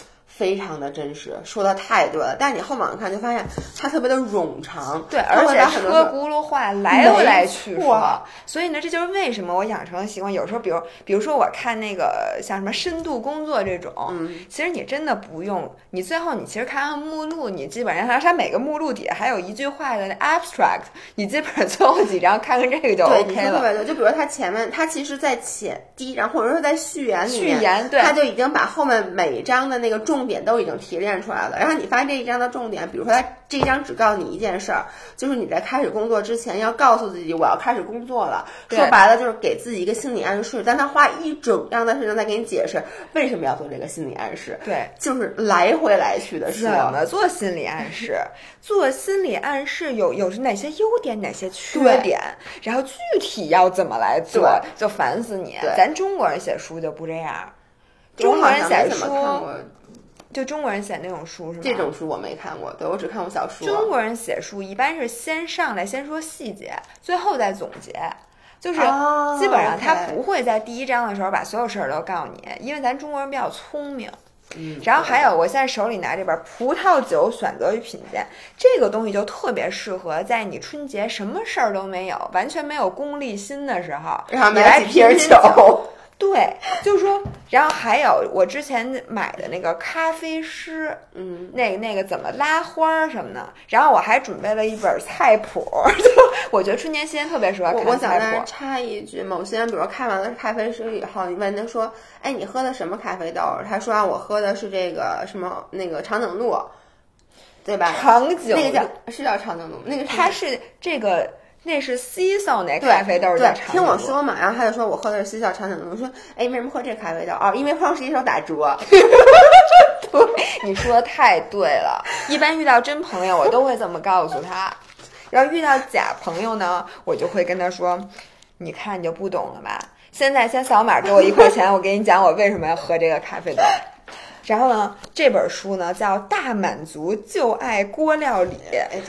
非常的真实，说的太对了。但是你后往看就发现它特别的冗长，对，而且车轱辘话来回来去没说，所以呢，这就是为什么我养成了习惯。有时候，比如比如说我看那个像什么深度工作这种，嗯其实你真的不用，你最后你其实看看目录，你基本上它它每个目录底下还有一句话的 abstract，你基本上最后几张看看这个就 OK 了。对特别对。就比如它前面，它其实在前第一章，或者说在序言里面，序言对它就已经把后面每一章的那个重点都已经提炼出来了。然后你发现这一章的重点，比如说他这一章只告诉你一件事儿，就是你在开始工作之前要告诉自己我要开始工作了。说白了就是给自己一个心理暗示，但他花一整章的时间在给你解释为什么要做这个心理暗示。对，就是来回来去的说。怎么做心理暗示？做心理暗示有有哪些优点，哪些缺点，然后具体要怎么来做，就烦死你。咱中国人写书就不这样，中国人写书过就中国人写那种书是吗？这种书，我没看过，对我只看过小说。中国人写书一般是先上来先说细节，最后再总结。就是哦基本上他不会在第一章的时候把所有事儿都告诉你，因为咱中国人比较聪明。嗯然后还有，我现在手里拿这本《葡萄酒选择与品鉴》，这个东西就特别适合在你春节什么事儿都没有、完全没有功利心的时候，然后买几瓶酒。对，就是说，然后还有我之前买的那个咖啡师，嗯，那那个怎么拉花儿什么的，然后我还准备了一本菜谱，就 我觉得春节期间特别适合我我想。插一句，某些人比如看完了咖啡师以后，你问他说：“哎，你喝的什么咖啡豆？”他说：“啊，我喝的是这个什么那个长颈鹿，对吧？长颈那个叫是叫长颈鹿，那个是它是这个那是西校那咖啡豆儿对叫，长听我说嘛，然后他就说我喝的是西校长颈鹿，我说哎，为什么喝这咖啡豆？哦，因为双十一时候打折。你说的太对了，一般遇到真朋友，我都会这么告诉他。然后遇到假朋友呢，我就会跟他说：“你看你就不懂了吧？现在先扫码给我一块钱，我给你讲我为什么要喝这个咖啡豆。”然后呢，这本书呢叫《大满足就爱锅料理》。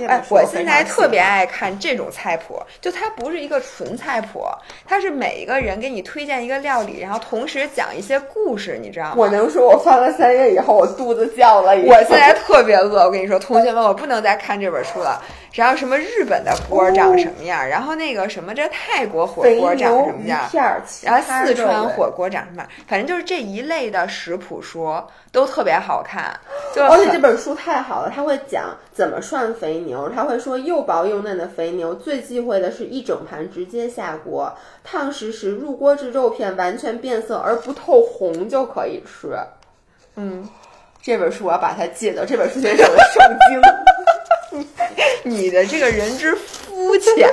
哎我现在特别爱看这种菜谱，就它不是一个纯菜谱，它是每一个人给你推荐一个料理，然后同时讲一些故事，你知道吗？我能说，我翻了三页以后，我肚子叫了一我现在特别饿，我跟你说，同学们，我不能再看这本书了。然后什么日本的锅长什么样，然后那个什么这泰国火锅长什么样，片儿，然后四川火锅长什么样，反正就是这一类的食谱书都特别好看，就而且这本书太好了，他会讲怎么涮肥牛，他会说又薄又嫩的肥牛最忌讳的是一整盘直接下锅，烫实时入锅至肉片完全变色而不透红就可以吃。嗯，这本书我要把它戒掉，这本书就是我的圣经。你的这个人之肤浅，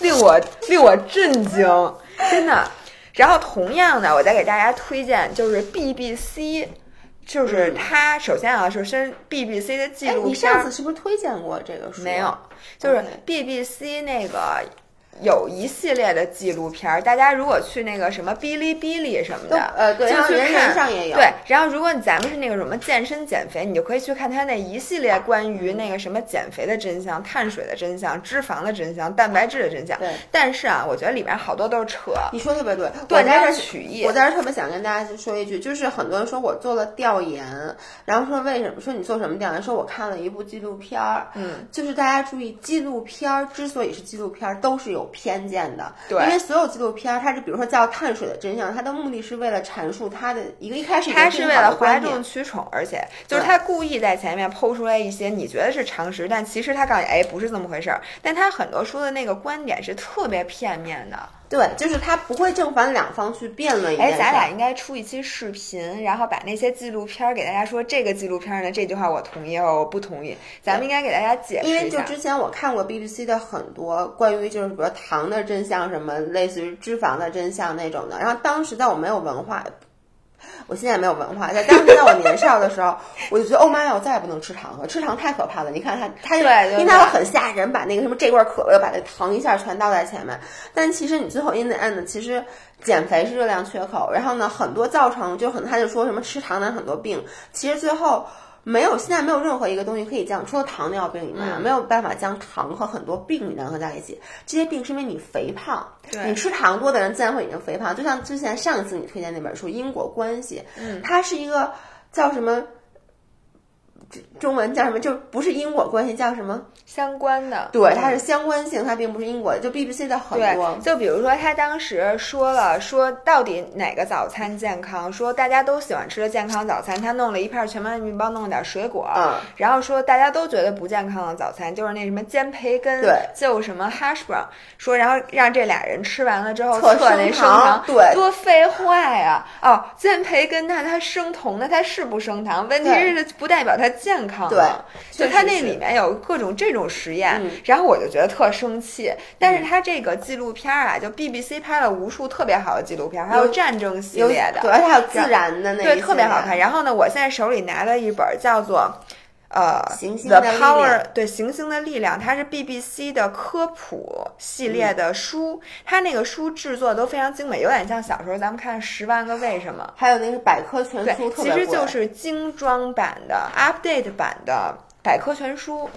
令我令我震惊，真的。然后同样的，我再给大家推荐就是 BBC，就是它首先啊，首先 BBC 的纪哎，录片你上次是不是推荐过这个书？没有，就是 BBC 那个有一系列的纪录片儿，大家如果去那个什么哔哩哔哩什么的，呃对，就去然后人人看上也有。对，然后如果咱们是那个什么健身减肥，你就可以去看他那一系列关于那个什么减肥的真相、碳水的真相、脂肪的真相、蛋白质的真相。对但是啊，我觉得里面好多都是扯，你说特别对，断章我在这取义我。在这特别想跟大家说一句，就是很多人说我做了调研，然后说为什么？说你做什么调研？说我看了一部纪录片儿，嗯，就是大家注意，纪录片儿之所以是纪录片儿，都是有偏见的，对因为所有纪录片儿，它是比如说叫碳水的真相，它的目的是为了阐述它的一个一开始它是为了哗众取宠，而且就是对他故意在前面抛出来一些你觉得是常识，但其实他告诉你，哎，不是这么回事儿。但他很多说的那个观点是特别片面的。对，就是他不会正反两方去辩论哎，咱俩应该出一期视频，然后把那些纪录片儿给大家说，这个纪录片儿呢，这句话我同意，我不同意。咱们应该给大家解释因为。就之前我看过 BBC 的很多关于就是比如糖的真相什么，类似于脂肪的真相那种的。然后当时在我没有文化，我现在也没有文化，在当时在我年少的时候，我就觉得，Oh my god，，我再也不能吃糖了，吃糖太可怕了。你看他，他因为他很吓人，把那个什么这罐可乐把那糖一下全倒在前面。但其实你最后 in the end，其实减肥是热量缺口，然后呢，很多造成就很他就说什么吃糖能很多病，其实最后。没有，现在没有任何一个东西可以将除了糖尿病以外，嗯没有办法将糖和很多病联合在一起。这些病是因为你肥胖，你吃糖多的人自然会已经肥胖。就像之前上一次你推荐那本书《因果关系》，嗯，它是一个叫什么？中文叫什么？就不是因果关系，叫什么？相关的，对，它是相关性，它并不是因果。就 BBC 的很多，，就比如说他当时说了，说到底哪个早餐健康，说大家都喜欢吃的健康早餐，他弄了一片全麦面包，弄了点水果，嗯，然后说大家都觉得不健康的早餐就是那什么煎培根，对，就什么 hash brown，说然后让这俩人吃完了之后测测那升糖糖，对多废话呀！哦，煎培根那它升酮，那它是不升糖，问题对是不代表它健康的，对就它那里面有各种这种实验，嗯然后我就觉得特生气。但是它这个纪录片儿啊，就 BBC 拍了无数特别好的纪录片儿，还有有战争系列的，对，还有自然的那对，特别好看。然后呢，我现在手里拿的一本叫做。呃行星的力 Power，量对，行星的力量，它是 BBC 的科普系嗯列的书，它那个书制作都非常精美，有点像小时候咱们看《十万个为什么》。还有那个百科全书，其实就是精装版的、update 版的百科全书。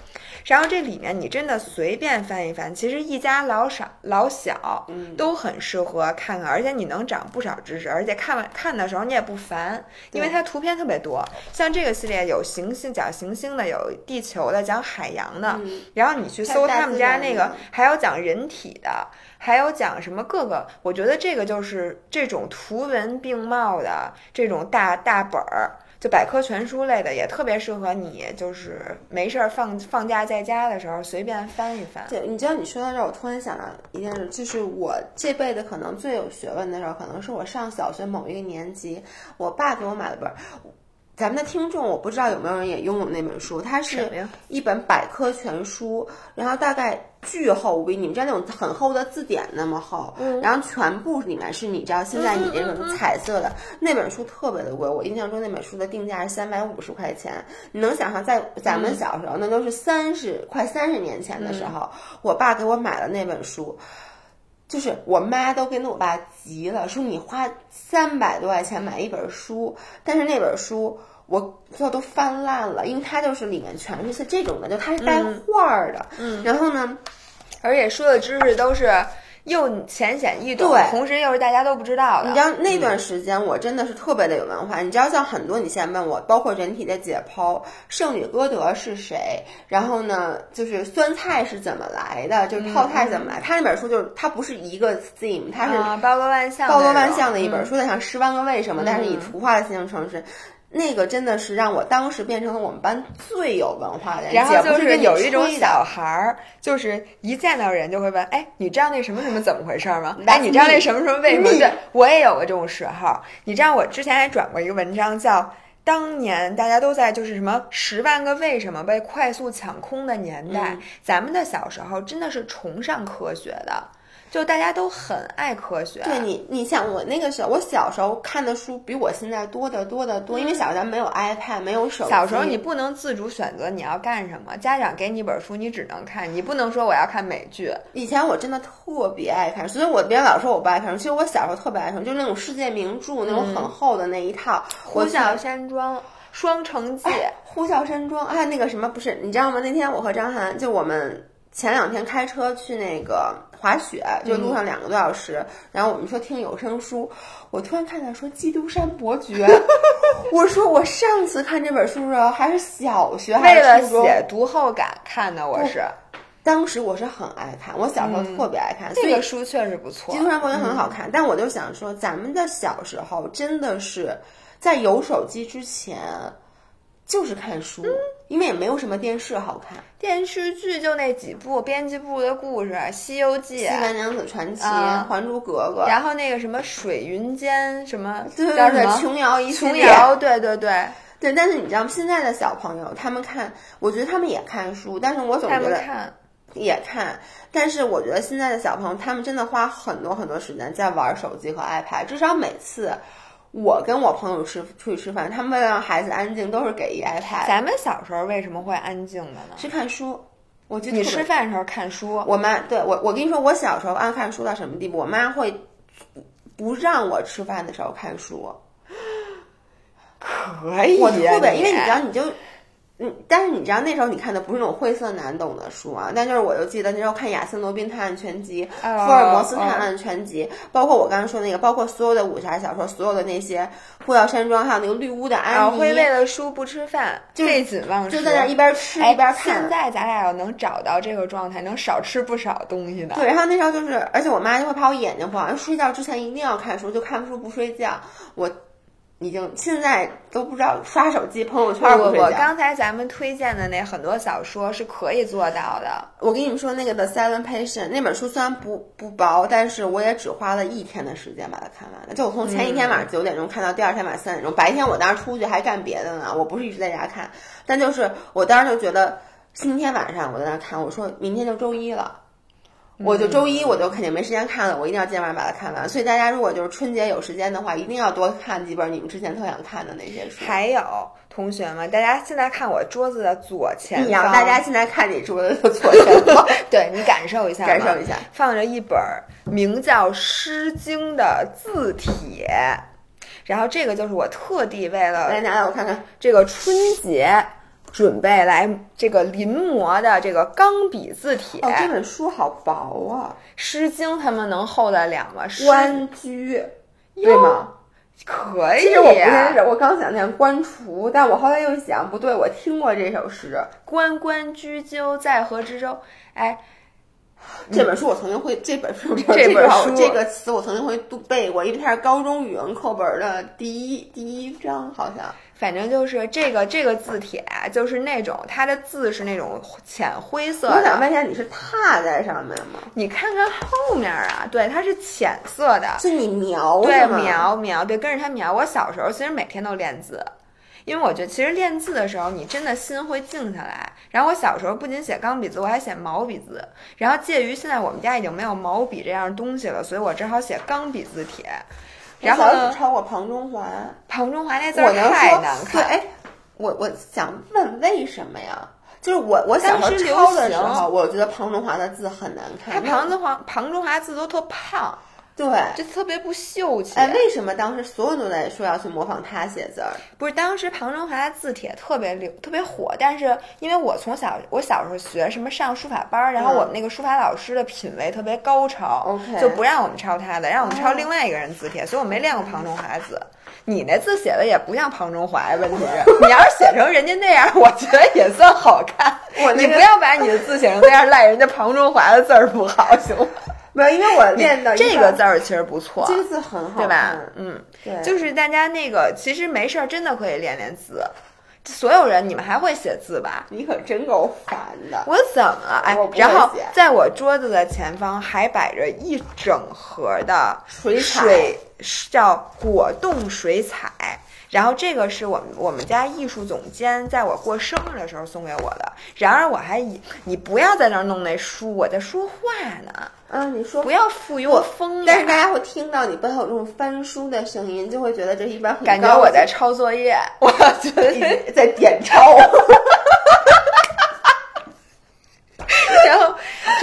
然后这里面你真的随便翻一翻，其实一家老少老小嗯都很适合看看，而且你能长不少知识，而且看完看的时候你也不烦，因为它图片特别多。像这个系列有行星讲行星的，有地球的，讲海洋的，嗯然后你去搜他们家那个，还有讲人体的，还有讲什么各个，我觉得这个就是这种图文并茂的这种大大本儿。就百科全书类的也特别适合你，就是没事儿放放假在家的时候随便翻一翻。对，你知道你说到这儿，我突然想到一件事，就是我这辈子可能最有学问的时候，可能是我上小学某一个年级，我爸给我买了本儿。咱们的听众，我不知道有没有人也拥有那本书，它是一本百科全书，然后大概巨厚无比，你们知道那种很厚的字典那么厚，嗯然后全部里面是你知道现在你这种彩色的那本书特别的贵，我印象中那本书的定价是三百五十块钱，你能想象在咱们小时候，那都是三十快三十年前的时候，我爸给我买了那本书。就是我妈都跟我爸急了，说你花三百多块钱买一本书，但是那本书我最后都翻烂了，因为它就是里面全是像这种的，就它是带画儿的，嗯，然后呢，而且说的知识都是又浅显易懂，对同时又是大家都不知道的。你知道那段时间我真的是特别的有文化。你知道，像很多你现在问我，包括人体的解剖，圣女歌德是谁？然后呢，就是酸菜是怎么来的？就是泡菜怎么来？他那本书就是它不是一个 theme，它是啊，包罗万象，包罗万象的一本嗯书，它像十万个为什么，但是以图画的形成是。那个真的是让我当时变成了我们班最有文化的人，然后就姐不跟你有一种小孩儿，就是一见到人就会问：“哎，你知道那什么什么怎么回事儿吗哎，你知道那什么什么为什么？”对，我也有过这种时候。你知道我之前还转过一个文章，叫“当年大家都在就是什么十万个为什么被快速抢空的年代，嗯咱们的小时候真的是崇尚科学的。”就大家都很爱科学。对你，你想我那个时候，我小时候看的书比我现在多得多得多，因为小时候咱没有 iPad，没有手机。小时候你不能自主选择你要干什么，家长给你一本书，你只能看，你不能说我要看美剧。以前我真的特别爱看，所以我别人老说我不爱看书。其实我小时候特别爱看，就是那种世界名著，那种很厚的那一套。《呼啸山庄》《双城记》呼啸山庄，还有那个什么，不是你知道吗？那天我和张涵，就我们前两天开车去那个滑雪，就路上两个多小时，然后我们说听有声书，我突然看到说《基督山伯爵》，我说我上次看这本书的时候还是小学，还为了是初中？写读后感看的，我是。当时我是很爱看，我小时候特别爱看，所这个书确实不错。基。督山伯爵很好看，但我就想说，咱们的小时候真的是在有手机之前就是看书，因为也没有什么电视好看，电视剧就那几部，编辑部的故事，《西游记《西》，门娘子传奇》啊还珠格格》，然后那个什么水云间，什么对对对，叫什么琼瑶一琼瑶，对对对，对，但是你知道吗？现在的小朋友他们看，我觉得他们也看书，但是我总觉得看。也看，但是我觉得现在的小朋友他们真的花很多很多时间在玩手机和 iPad，至少每次。我跟我朋友吃出去吃饭，他们为了让孩子安静，都是给一 iPad，咱们小时候为什么会安静的呢？是看书。我就你吃饭的时候看书，我妈对我，我跟你说，我小时候爱看书到什么地步？我妈会不让我吃饭的时候看书，可以我特别，因为你知道，你就。嗯，但是你知道那时候你看的不是那种晦涩难懂的书啊，但就是我就记得那时候看《亚森罗宾探案全集》哦福尔摩斯探案全集》包括我刚刚说那个，包括所有的武侠小说，所有的那些《呼啸山庄》，还有那个绿屋的啊，安妮，会为了书不吃饭，废寝忘食，就在那一边吃哎一边看。现在咱俩要能找到这个状态，能少吃不少东西的。对，然后那时候就是，而且我妈就会怕我眼睛不好，睡觉之前一定要看书，就看书不睡觉。我已经现在都不知道刷手机、朋友圈不不不，不睡觉。刚才咱们推荐的那很多小说是可以做到的。我跟你们说，那个《The Silent Patient》那本书虽然不不薄，但是我也只花了一天的时间把它看完了。就我从前一天晚上九点钟看到第二天晚上三点钟，白天我当时出去还干别的呢，我不是一直在家看。但就是我当时就觉得，星期天晚上我在那看，我说明天就周一了。我就周一我就肯定没时间看了，我一定要今天晚上把它看完。所以大家如果就是春节有时间的话，一定要多看几本你们之前特想看的那些书。还有同学们，大家现在看我桌子的左前方，你让大家现在看你桌子的左前方，对你感受一下，感受一下，放着一本名叫《诗经》的字帖。然后这个就是我特地为了来拿来我看看。这个春节准备来这个临摹的这个钢笔字帖，哦，这本书好薄啊，诗经》他们能厚得了吗？诗关雎，对吗？可以其实我不认呀、识，我刚想念关雎，但我后来又想，不对，我听过这首诗。关关雎鸠，在河之洲。哎，这本书我曾经会，这本书这本书这个词我曾经会读背过，因为它是高中语文课本的第一第一章，好像。反正就是这个这个字帖啊，就是那种它的字是那种浅灰色我想的。问一下，你是踏在上面吗？你看看后面啊，对，它是浅色的，是你描对？描描，对，跟着它描。我小时候其实每天都练字，因为我觉得其实练字的时候，你真的心会静下来。然后我小时候不仅写钢笔字，我还写毛笔字。然后介于现在我们家已经没有毛笔这样东西了，所以我只好写钢笔字帖。然后呢我小时候只，抄过庞中华，庞中华那字太难看。哎，我我想问为什么呀？就是我我小时候抄的时行候，我觉得庞中华的字很难看。他庞中华庞中华字都特胖，对，就特别不秀气。哎，为什么当时所有人都在说要去模仿他写字儿？不是当时庞中华的字帖特别流特别火，但是因为我从小我小时候学什么上书法班儿，然后嗯我们那个书法老师的品味特别高超就不让我们抄他的，让我们抄哦另外一个人字帖，所以我没练过庞中华字。你那字写的也不像庞中华，问题是 你要是写成人家那样，我觉得也算好看。我那个你不要把你的字写成那样，赖人家庞中华的字儿不好，行吗？没有，因为我练的这个字儿其实不错，这个字很好，对吧？？嗯，对，就是大家那个其实没事儿，真的可以练练字。所有人，你们还会写字吧？你可真够烦的。我怎么了？哎然后在我桌子的前方还摆着一整盒的水彩水叫果冻水彩。然后这个是我们我们家艺术总监在我过生日的时候送给我的。然而我还以你不要在那儿弄那书，我在说话呢。嗯，你说不要赋予我风但是大家会听到你背后有这种翻书的声音，就会觉得这一般很感觉我在抄作业，我觉得在点抄。然后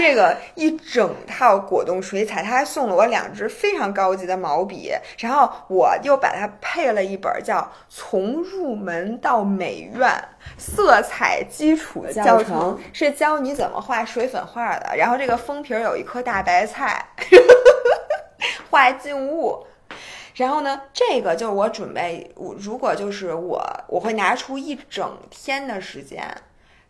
这个一整套果冻水彩，他还送了我两支非常高级的毛笔，然后我又把它配了一本叫《从入门到美院色彩基础教程》，是教你怎么画水粉画的。然后这个封皮有一颗大白菜，画静物。然后呢，这个就是我准备，我如果就是我，我会拿出一整天的时间。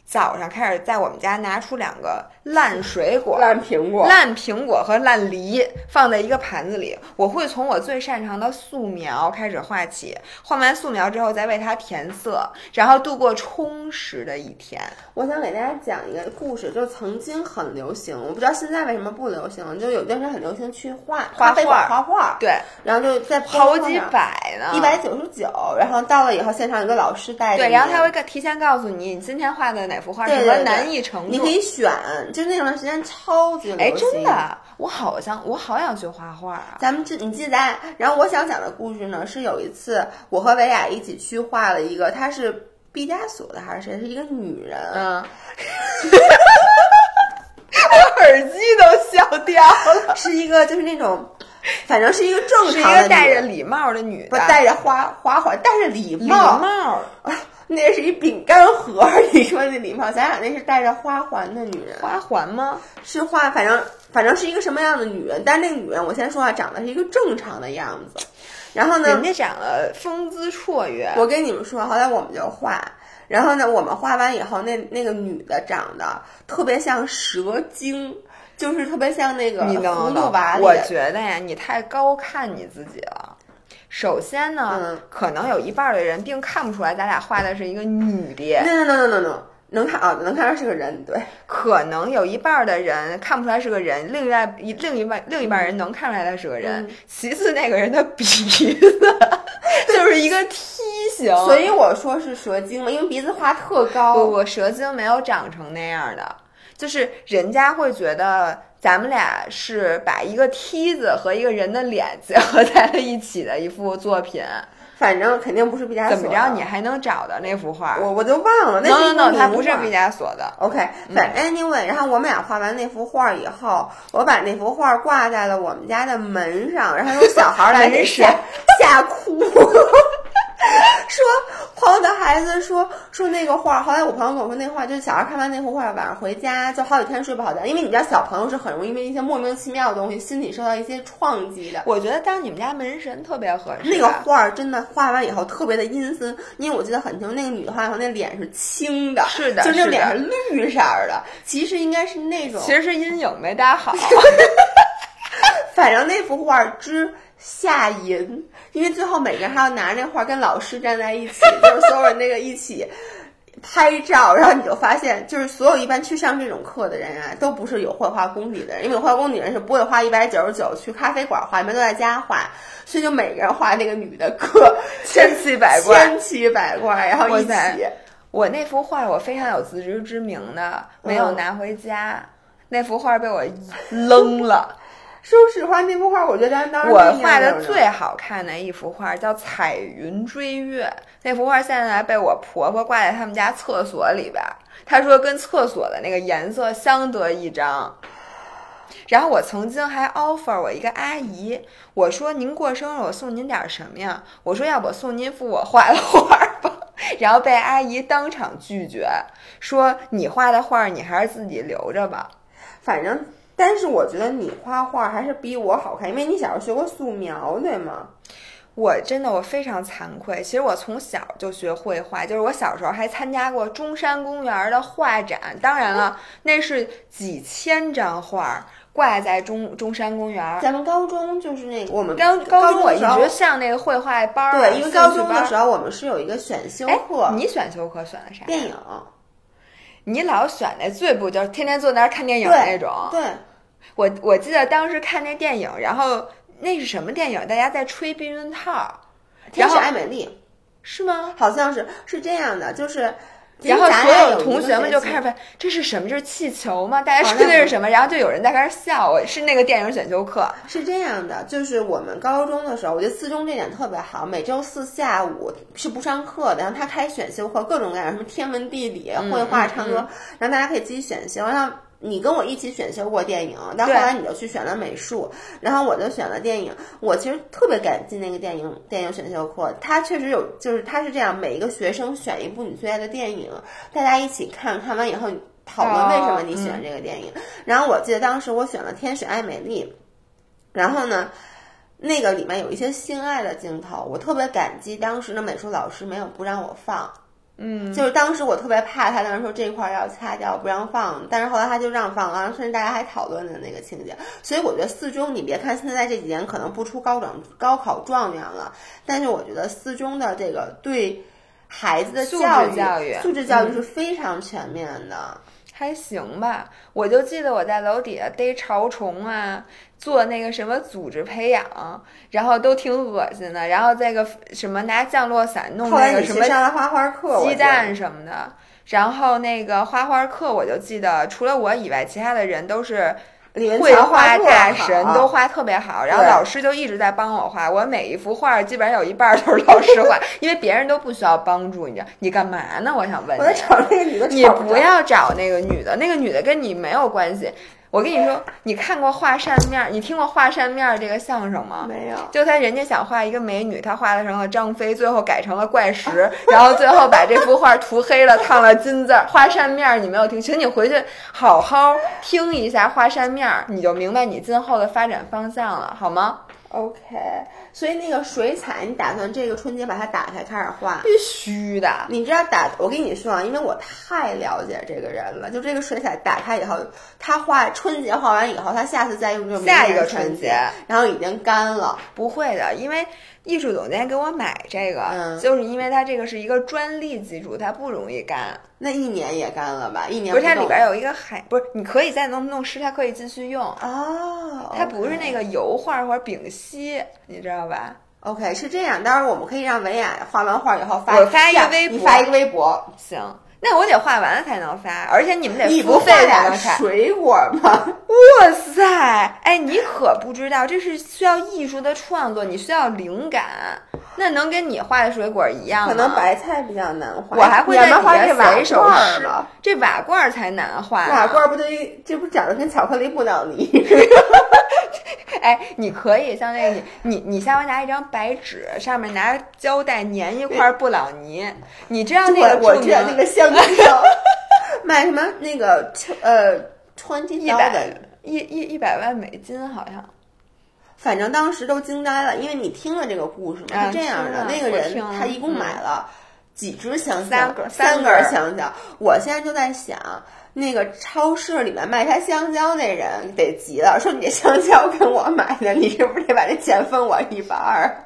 早上开始在我们家拿出两个烂水果、烂苹果、烂苹果和烂梨，放在一个盘子里。我会从我最擅长的素描开始画起，画完素描之后再为它填色，然后度过充实的一天。我想给大家讲一个故事，就曾经很流行，我不知道现在为什么不流行了。就有段时间很流行去画画画，画画，对，然后就在好几百呢，一百九十九。然后到了以后，现场有个老师带着，对，然后他会提前告诉你，你今天画的哪。幅画什么难易程度？你可以选，就那段时间超级。哎，真的，我好像我好想学画画啊！咱们这你记得咱，然后我想讲的故事呢，是有一次我和维亚一起去画了一个，她是毕加索的还是谁？是一个女人。嗯，我耳机都笑掉了。是一个就是那种，反正是一个正常的，一个戴着礼帽的女的，不戴着花花环，戴着礼帽。礼帽。那是一饼干盒，你说那礼貌，咱俩那是戴着花环的女人。花环吗？是花，反正反正是一个什么样的女人？但是那个女人，我先说啊，长得是一个正常的样子。然后呢，人家长得风姿绰约。我跟你们说，后来我们就画，然后呢，我们画完以后，那那个女的长得特别像蛇精，就是特别像那个葫芦娃我觉得呀，你太高看你自己了。首先呢，可能有一半的人并看不出来咱俩画的是一个女的。no no no no no，能看啊，能看出来是个人。对，可能有一半的人看不出来是个人，另外一另一半另一半人能看出来他是个人。其次，那个人的鼻子 就是一个梯形，所以我说是蛇精嘛，因为鼻子画特高。不不，蛇精没有长成那样的，就是人家会觉得。咱们俩是把一个梯子和一个人的脸结合在了一起的一幅作品，反正肯定不是毕加索。怎么着，你还能找到那幅画？我我就忘了。no no no，它不是毕加索的。OK，反正 anyway，然后我们俩画完那幅画以后，我把那幅画挂在了我们家的门上，然后有小孩来吓吓哭。说朋友的孩子说说那个画，后来我朋友跟我说那画就是小孩看完那幅画，晚上回家就好几天睡不好觉，因为你知道小朋友是很容易因为一些莫名其妙的东西心理受到一些创击的。我觉得当你们家门神特别合适。那个画真的画完以后特别的阴森，因为我记得很清楚，那个女的画后那脸是青的，是的，就那脸是绿色的，其实应该是那种，其实是阴影没搭好。反正那幅画之吓人，因为最后每个人还要拿那画跟老师站在一起，就是所有人那个一起拍照，然后你就发现，就是所有一般去上这种课的人啊，都不是有绘画功底的人，因为有绘画功底人是不会花一百九十九去咖啡馆画，一般都在家画，所以就每个人画那个女的各 千奇百怪，千奇百怪，然后一起。我那幅画我非常有自知之明的，没有拿回家，那幅画被我扔了。说实话，那幅画我觉得当我画的最好看的一幅画叫《彩云追月》。那幅画现在被我婆婆挂在他们家厕所里边，她说跟厕所的那个颜色相得益彰。然后我曾经还 offer 我一个阿姨，我说您过生日我送您点什么呀？我说要不送您幅我画的画吧。然后被阿姨当场拒绝，说你画的画你还是自己留着吧，反正。但是我觉得你画画还是比我好看，因为你小时候学过素描，对吗？我真的我非常惭愧，其实我从小就学绘画，就是我小时候还参加过中山公园的画展，当然了，那是几千张画挂在中中山公园。咱们高中就是那个我们高高中我一直上那个绘画班儿，对，因为高中的时候我们是有一个选修课。你选修课选的啥？电影。你老选那最不就是天天坐那儿看电影那种？对，我我记得当时看那电影，然后那是什么电影？大家在吹避孕套。天使爱美丽。是吗？好像是是这样的，就是。然后所有有同学们就开始问这是什么？这是气球吗？大家说的是什么？然后就有人在开始笑。我是那个电影选修课，是这样的，就是我们高中的时候，我觉得四中这点特别好，每周四下午是不上课的，然后他开选修课，各种各样什么天文地理、绘画、唱歌，然后大家可以自己选修，然后。你跟我一起选修过电影，但后来你就去选了美术，然后我就选了电影。我其实特别感激那个电影电影选修课，它确实有，就是它是这样，每一个学生选一部你最爱的电影，大家一起看看完以后讨论为什么你喜欢这个电影。然后我记得当时我选了《天使爱美丽》，然后呢，那个里面有一些性爱的镜头，我特别感激当时的美术老师没有不让我放。嗯，就是当时我特别怕他，当时说这一块要擦掉，不让放。但是后来他就让放了，甚至大家还讨论的那个情节。所以我觉得四中，你别看现在这几年可能不出高长高考状元了，但是我觉得四中的这个对孩子的教育、教育、素质教育是非常全面的。还行吧，我就记得我在楼底下逮潮虫啊，做那个什么组织培养，然后都挺恶心的。然后这个什么拿降落伞弄那个什么花花课，鸡蛋什么的。然后那个花花课，我就记得除了我以外，其他的人都是。绘画大神都画特别好，然后老师就一直在帮我画。我每一幅画基本上有一半都是老师画，因为别人都不需要帮助。你知道你干嘛呢？我想问你。我找那个女的。你不要找那个女的，那个女的跟你没有关系。我跟你说，你看过画扇面？你听过画扇面这个相声吗？没有。就他人家想画一个美女，他画的成了张飞，最后改成了怪石，然后最后把这幅画涂黑了，烫了金字。画扇面你没有听，请你回去好好听一下画扇面，你就明白你今后的发展方向了，好吗？OK，所以那个水彩，你打算这个春节把它打开开始画？必须的。你知道打？我跟你说啊，因为我太了解这个人了。就这个水彩打开以后，他画春节画完以后，他下次再用就下一个春节，然后已经干了。不会的，因为。艺术总监给我买这个，就是因为它这个是一个专利技术，它不容易干。那一年也干了吧？一年不是它里边有一个海，不是你可以再弄弄湿，它可以继续用。哦，它不是那个油画或者丙烯，你知道吧？OK，是这样。待会儿我们可以让文雅画完画以后发，我发一个微博，你发一个微博，行。那我得画完了才能发，而且你们得付费才能发。水果吗？哇塞！哎，你可不知道，这是需要艺术的创作，你需要灵感。那能跟你画的水果一样吗？可能白菜比较难画。我还会在底下写首诗。这瓦罐才难画。瓦罐不得这不长得跟巧克力布朗尼？哎，你可以像那个你你你下回拿一张白纸，上面拿胶带粘一块布朗尼，你知道那个我知道那个香蕉，卖什么那个呃穿金一百一一一百万美金好像，反正当时都惊呆了，因为你听了这个故事嘛，是这样的，那个人他一共买了几只香蕉，三根香蕉，我现在就在想。那个超市里面卖他香蕉那人得急了，说你这香蕉跟我买的，你是不是得把这钱分我一半儿？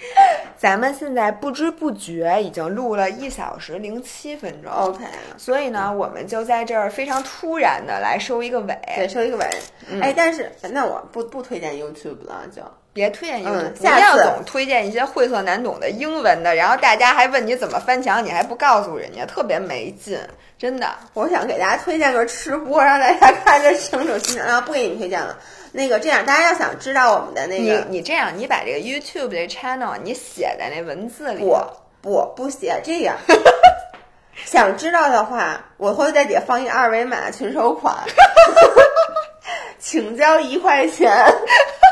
咱们现在不知不觉已经录了一小时零七分钟，OK。所以呢，我们就在这儿非常突然的来收一个尾，对，收一个尾。哎，但是那我不不推荐 YouTube 了，就。别推荐英文，不要总推荐一些晦涩难懂的英文的，然后大家还问你怎么翻墙，你还不告诉人家，特别没劲，真的。我想给大家推荐个吃播，让大家看着清楚清楚。啊，不给你推荐了。那个这样，大家要想知道我们的那个，你你这样，你把这个 YouTube 这 channel 你写在那文字里。不不不写这样。想知道的话，我会在底下放一二维码，群收款，请交一块钱。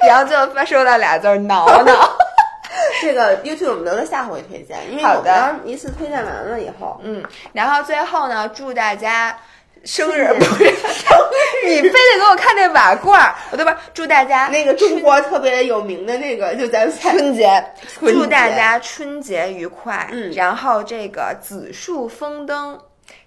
然后最后发收到俩字儿挠挠，这个 YouTube 我们留着下回推荐，因为好的，一次推荐完了以后，嗯，然后最后呢，祝大家生日不是 生日，你非得给我看那瓦罐儿，对吧？祝大家那个中国特别有名的那个，就咱春节，祝大家春节愉快，嗯，然后这个紫树丰登。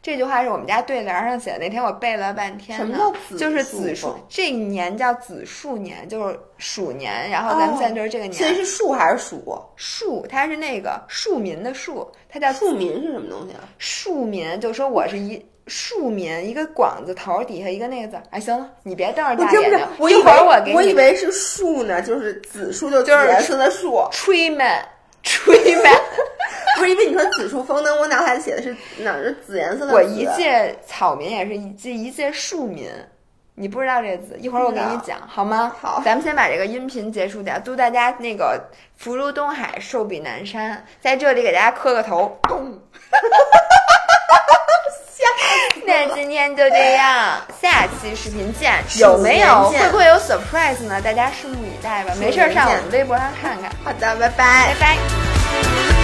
这句话是我们家对联上写的，那天我背了半天。什么叫子？就是子树，这一年叫子树年，就是鼠年。然后咱们现在就是这个年。现在是树还是鼠？树，它是那个庶民的庶，它叫庶民是什么东西啊？庶民就说我是一庶民，一个广字头底下一个那个字。哎，行了，你别瞪着大眼睛。我一会儿我给你。我以为是树呢，就是子树，就是颜色的树。吹门，吹吹呗。不是因为你说紫树风灯，我脑海里写的是哪是紫颜色的紫。我一介草民也是一介一介庶民，你不知道这个字，一会儿我给你讲好吗？好咱们先把这个音频结束掉，祝大家那个福如东海，寿比南山，在这里给大家磕个头，咚。那今天就这样，下期视频见。有没有会不会有 surprise 呢？大家拭目以待吧。没事儿上我们微博上看看。好的，拜拜拜。拜。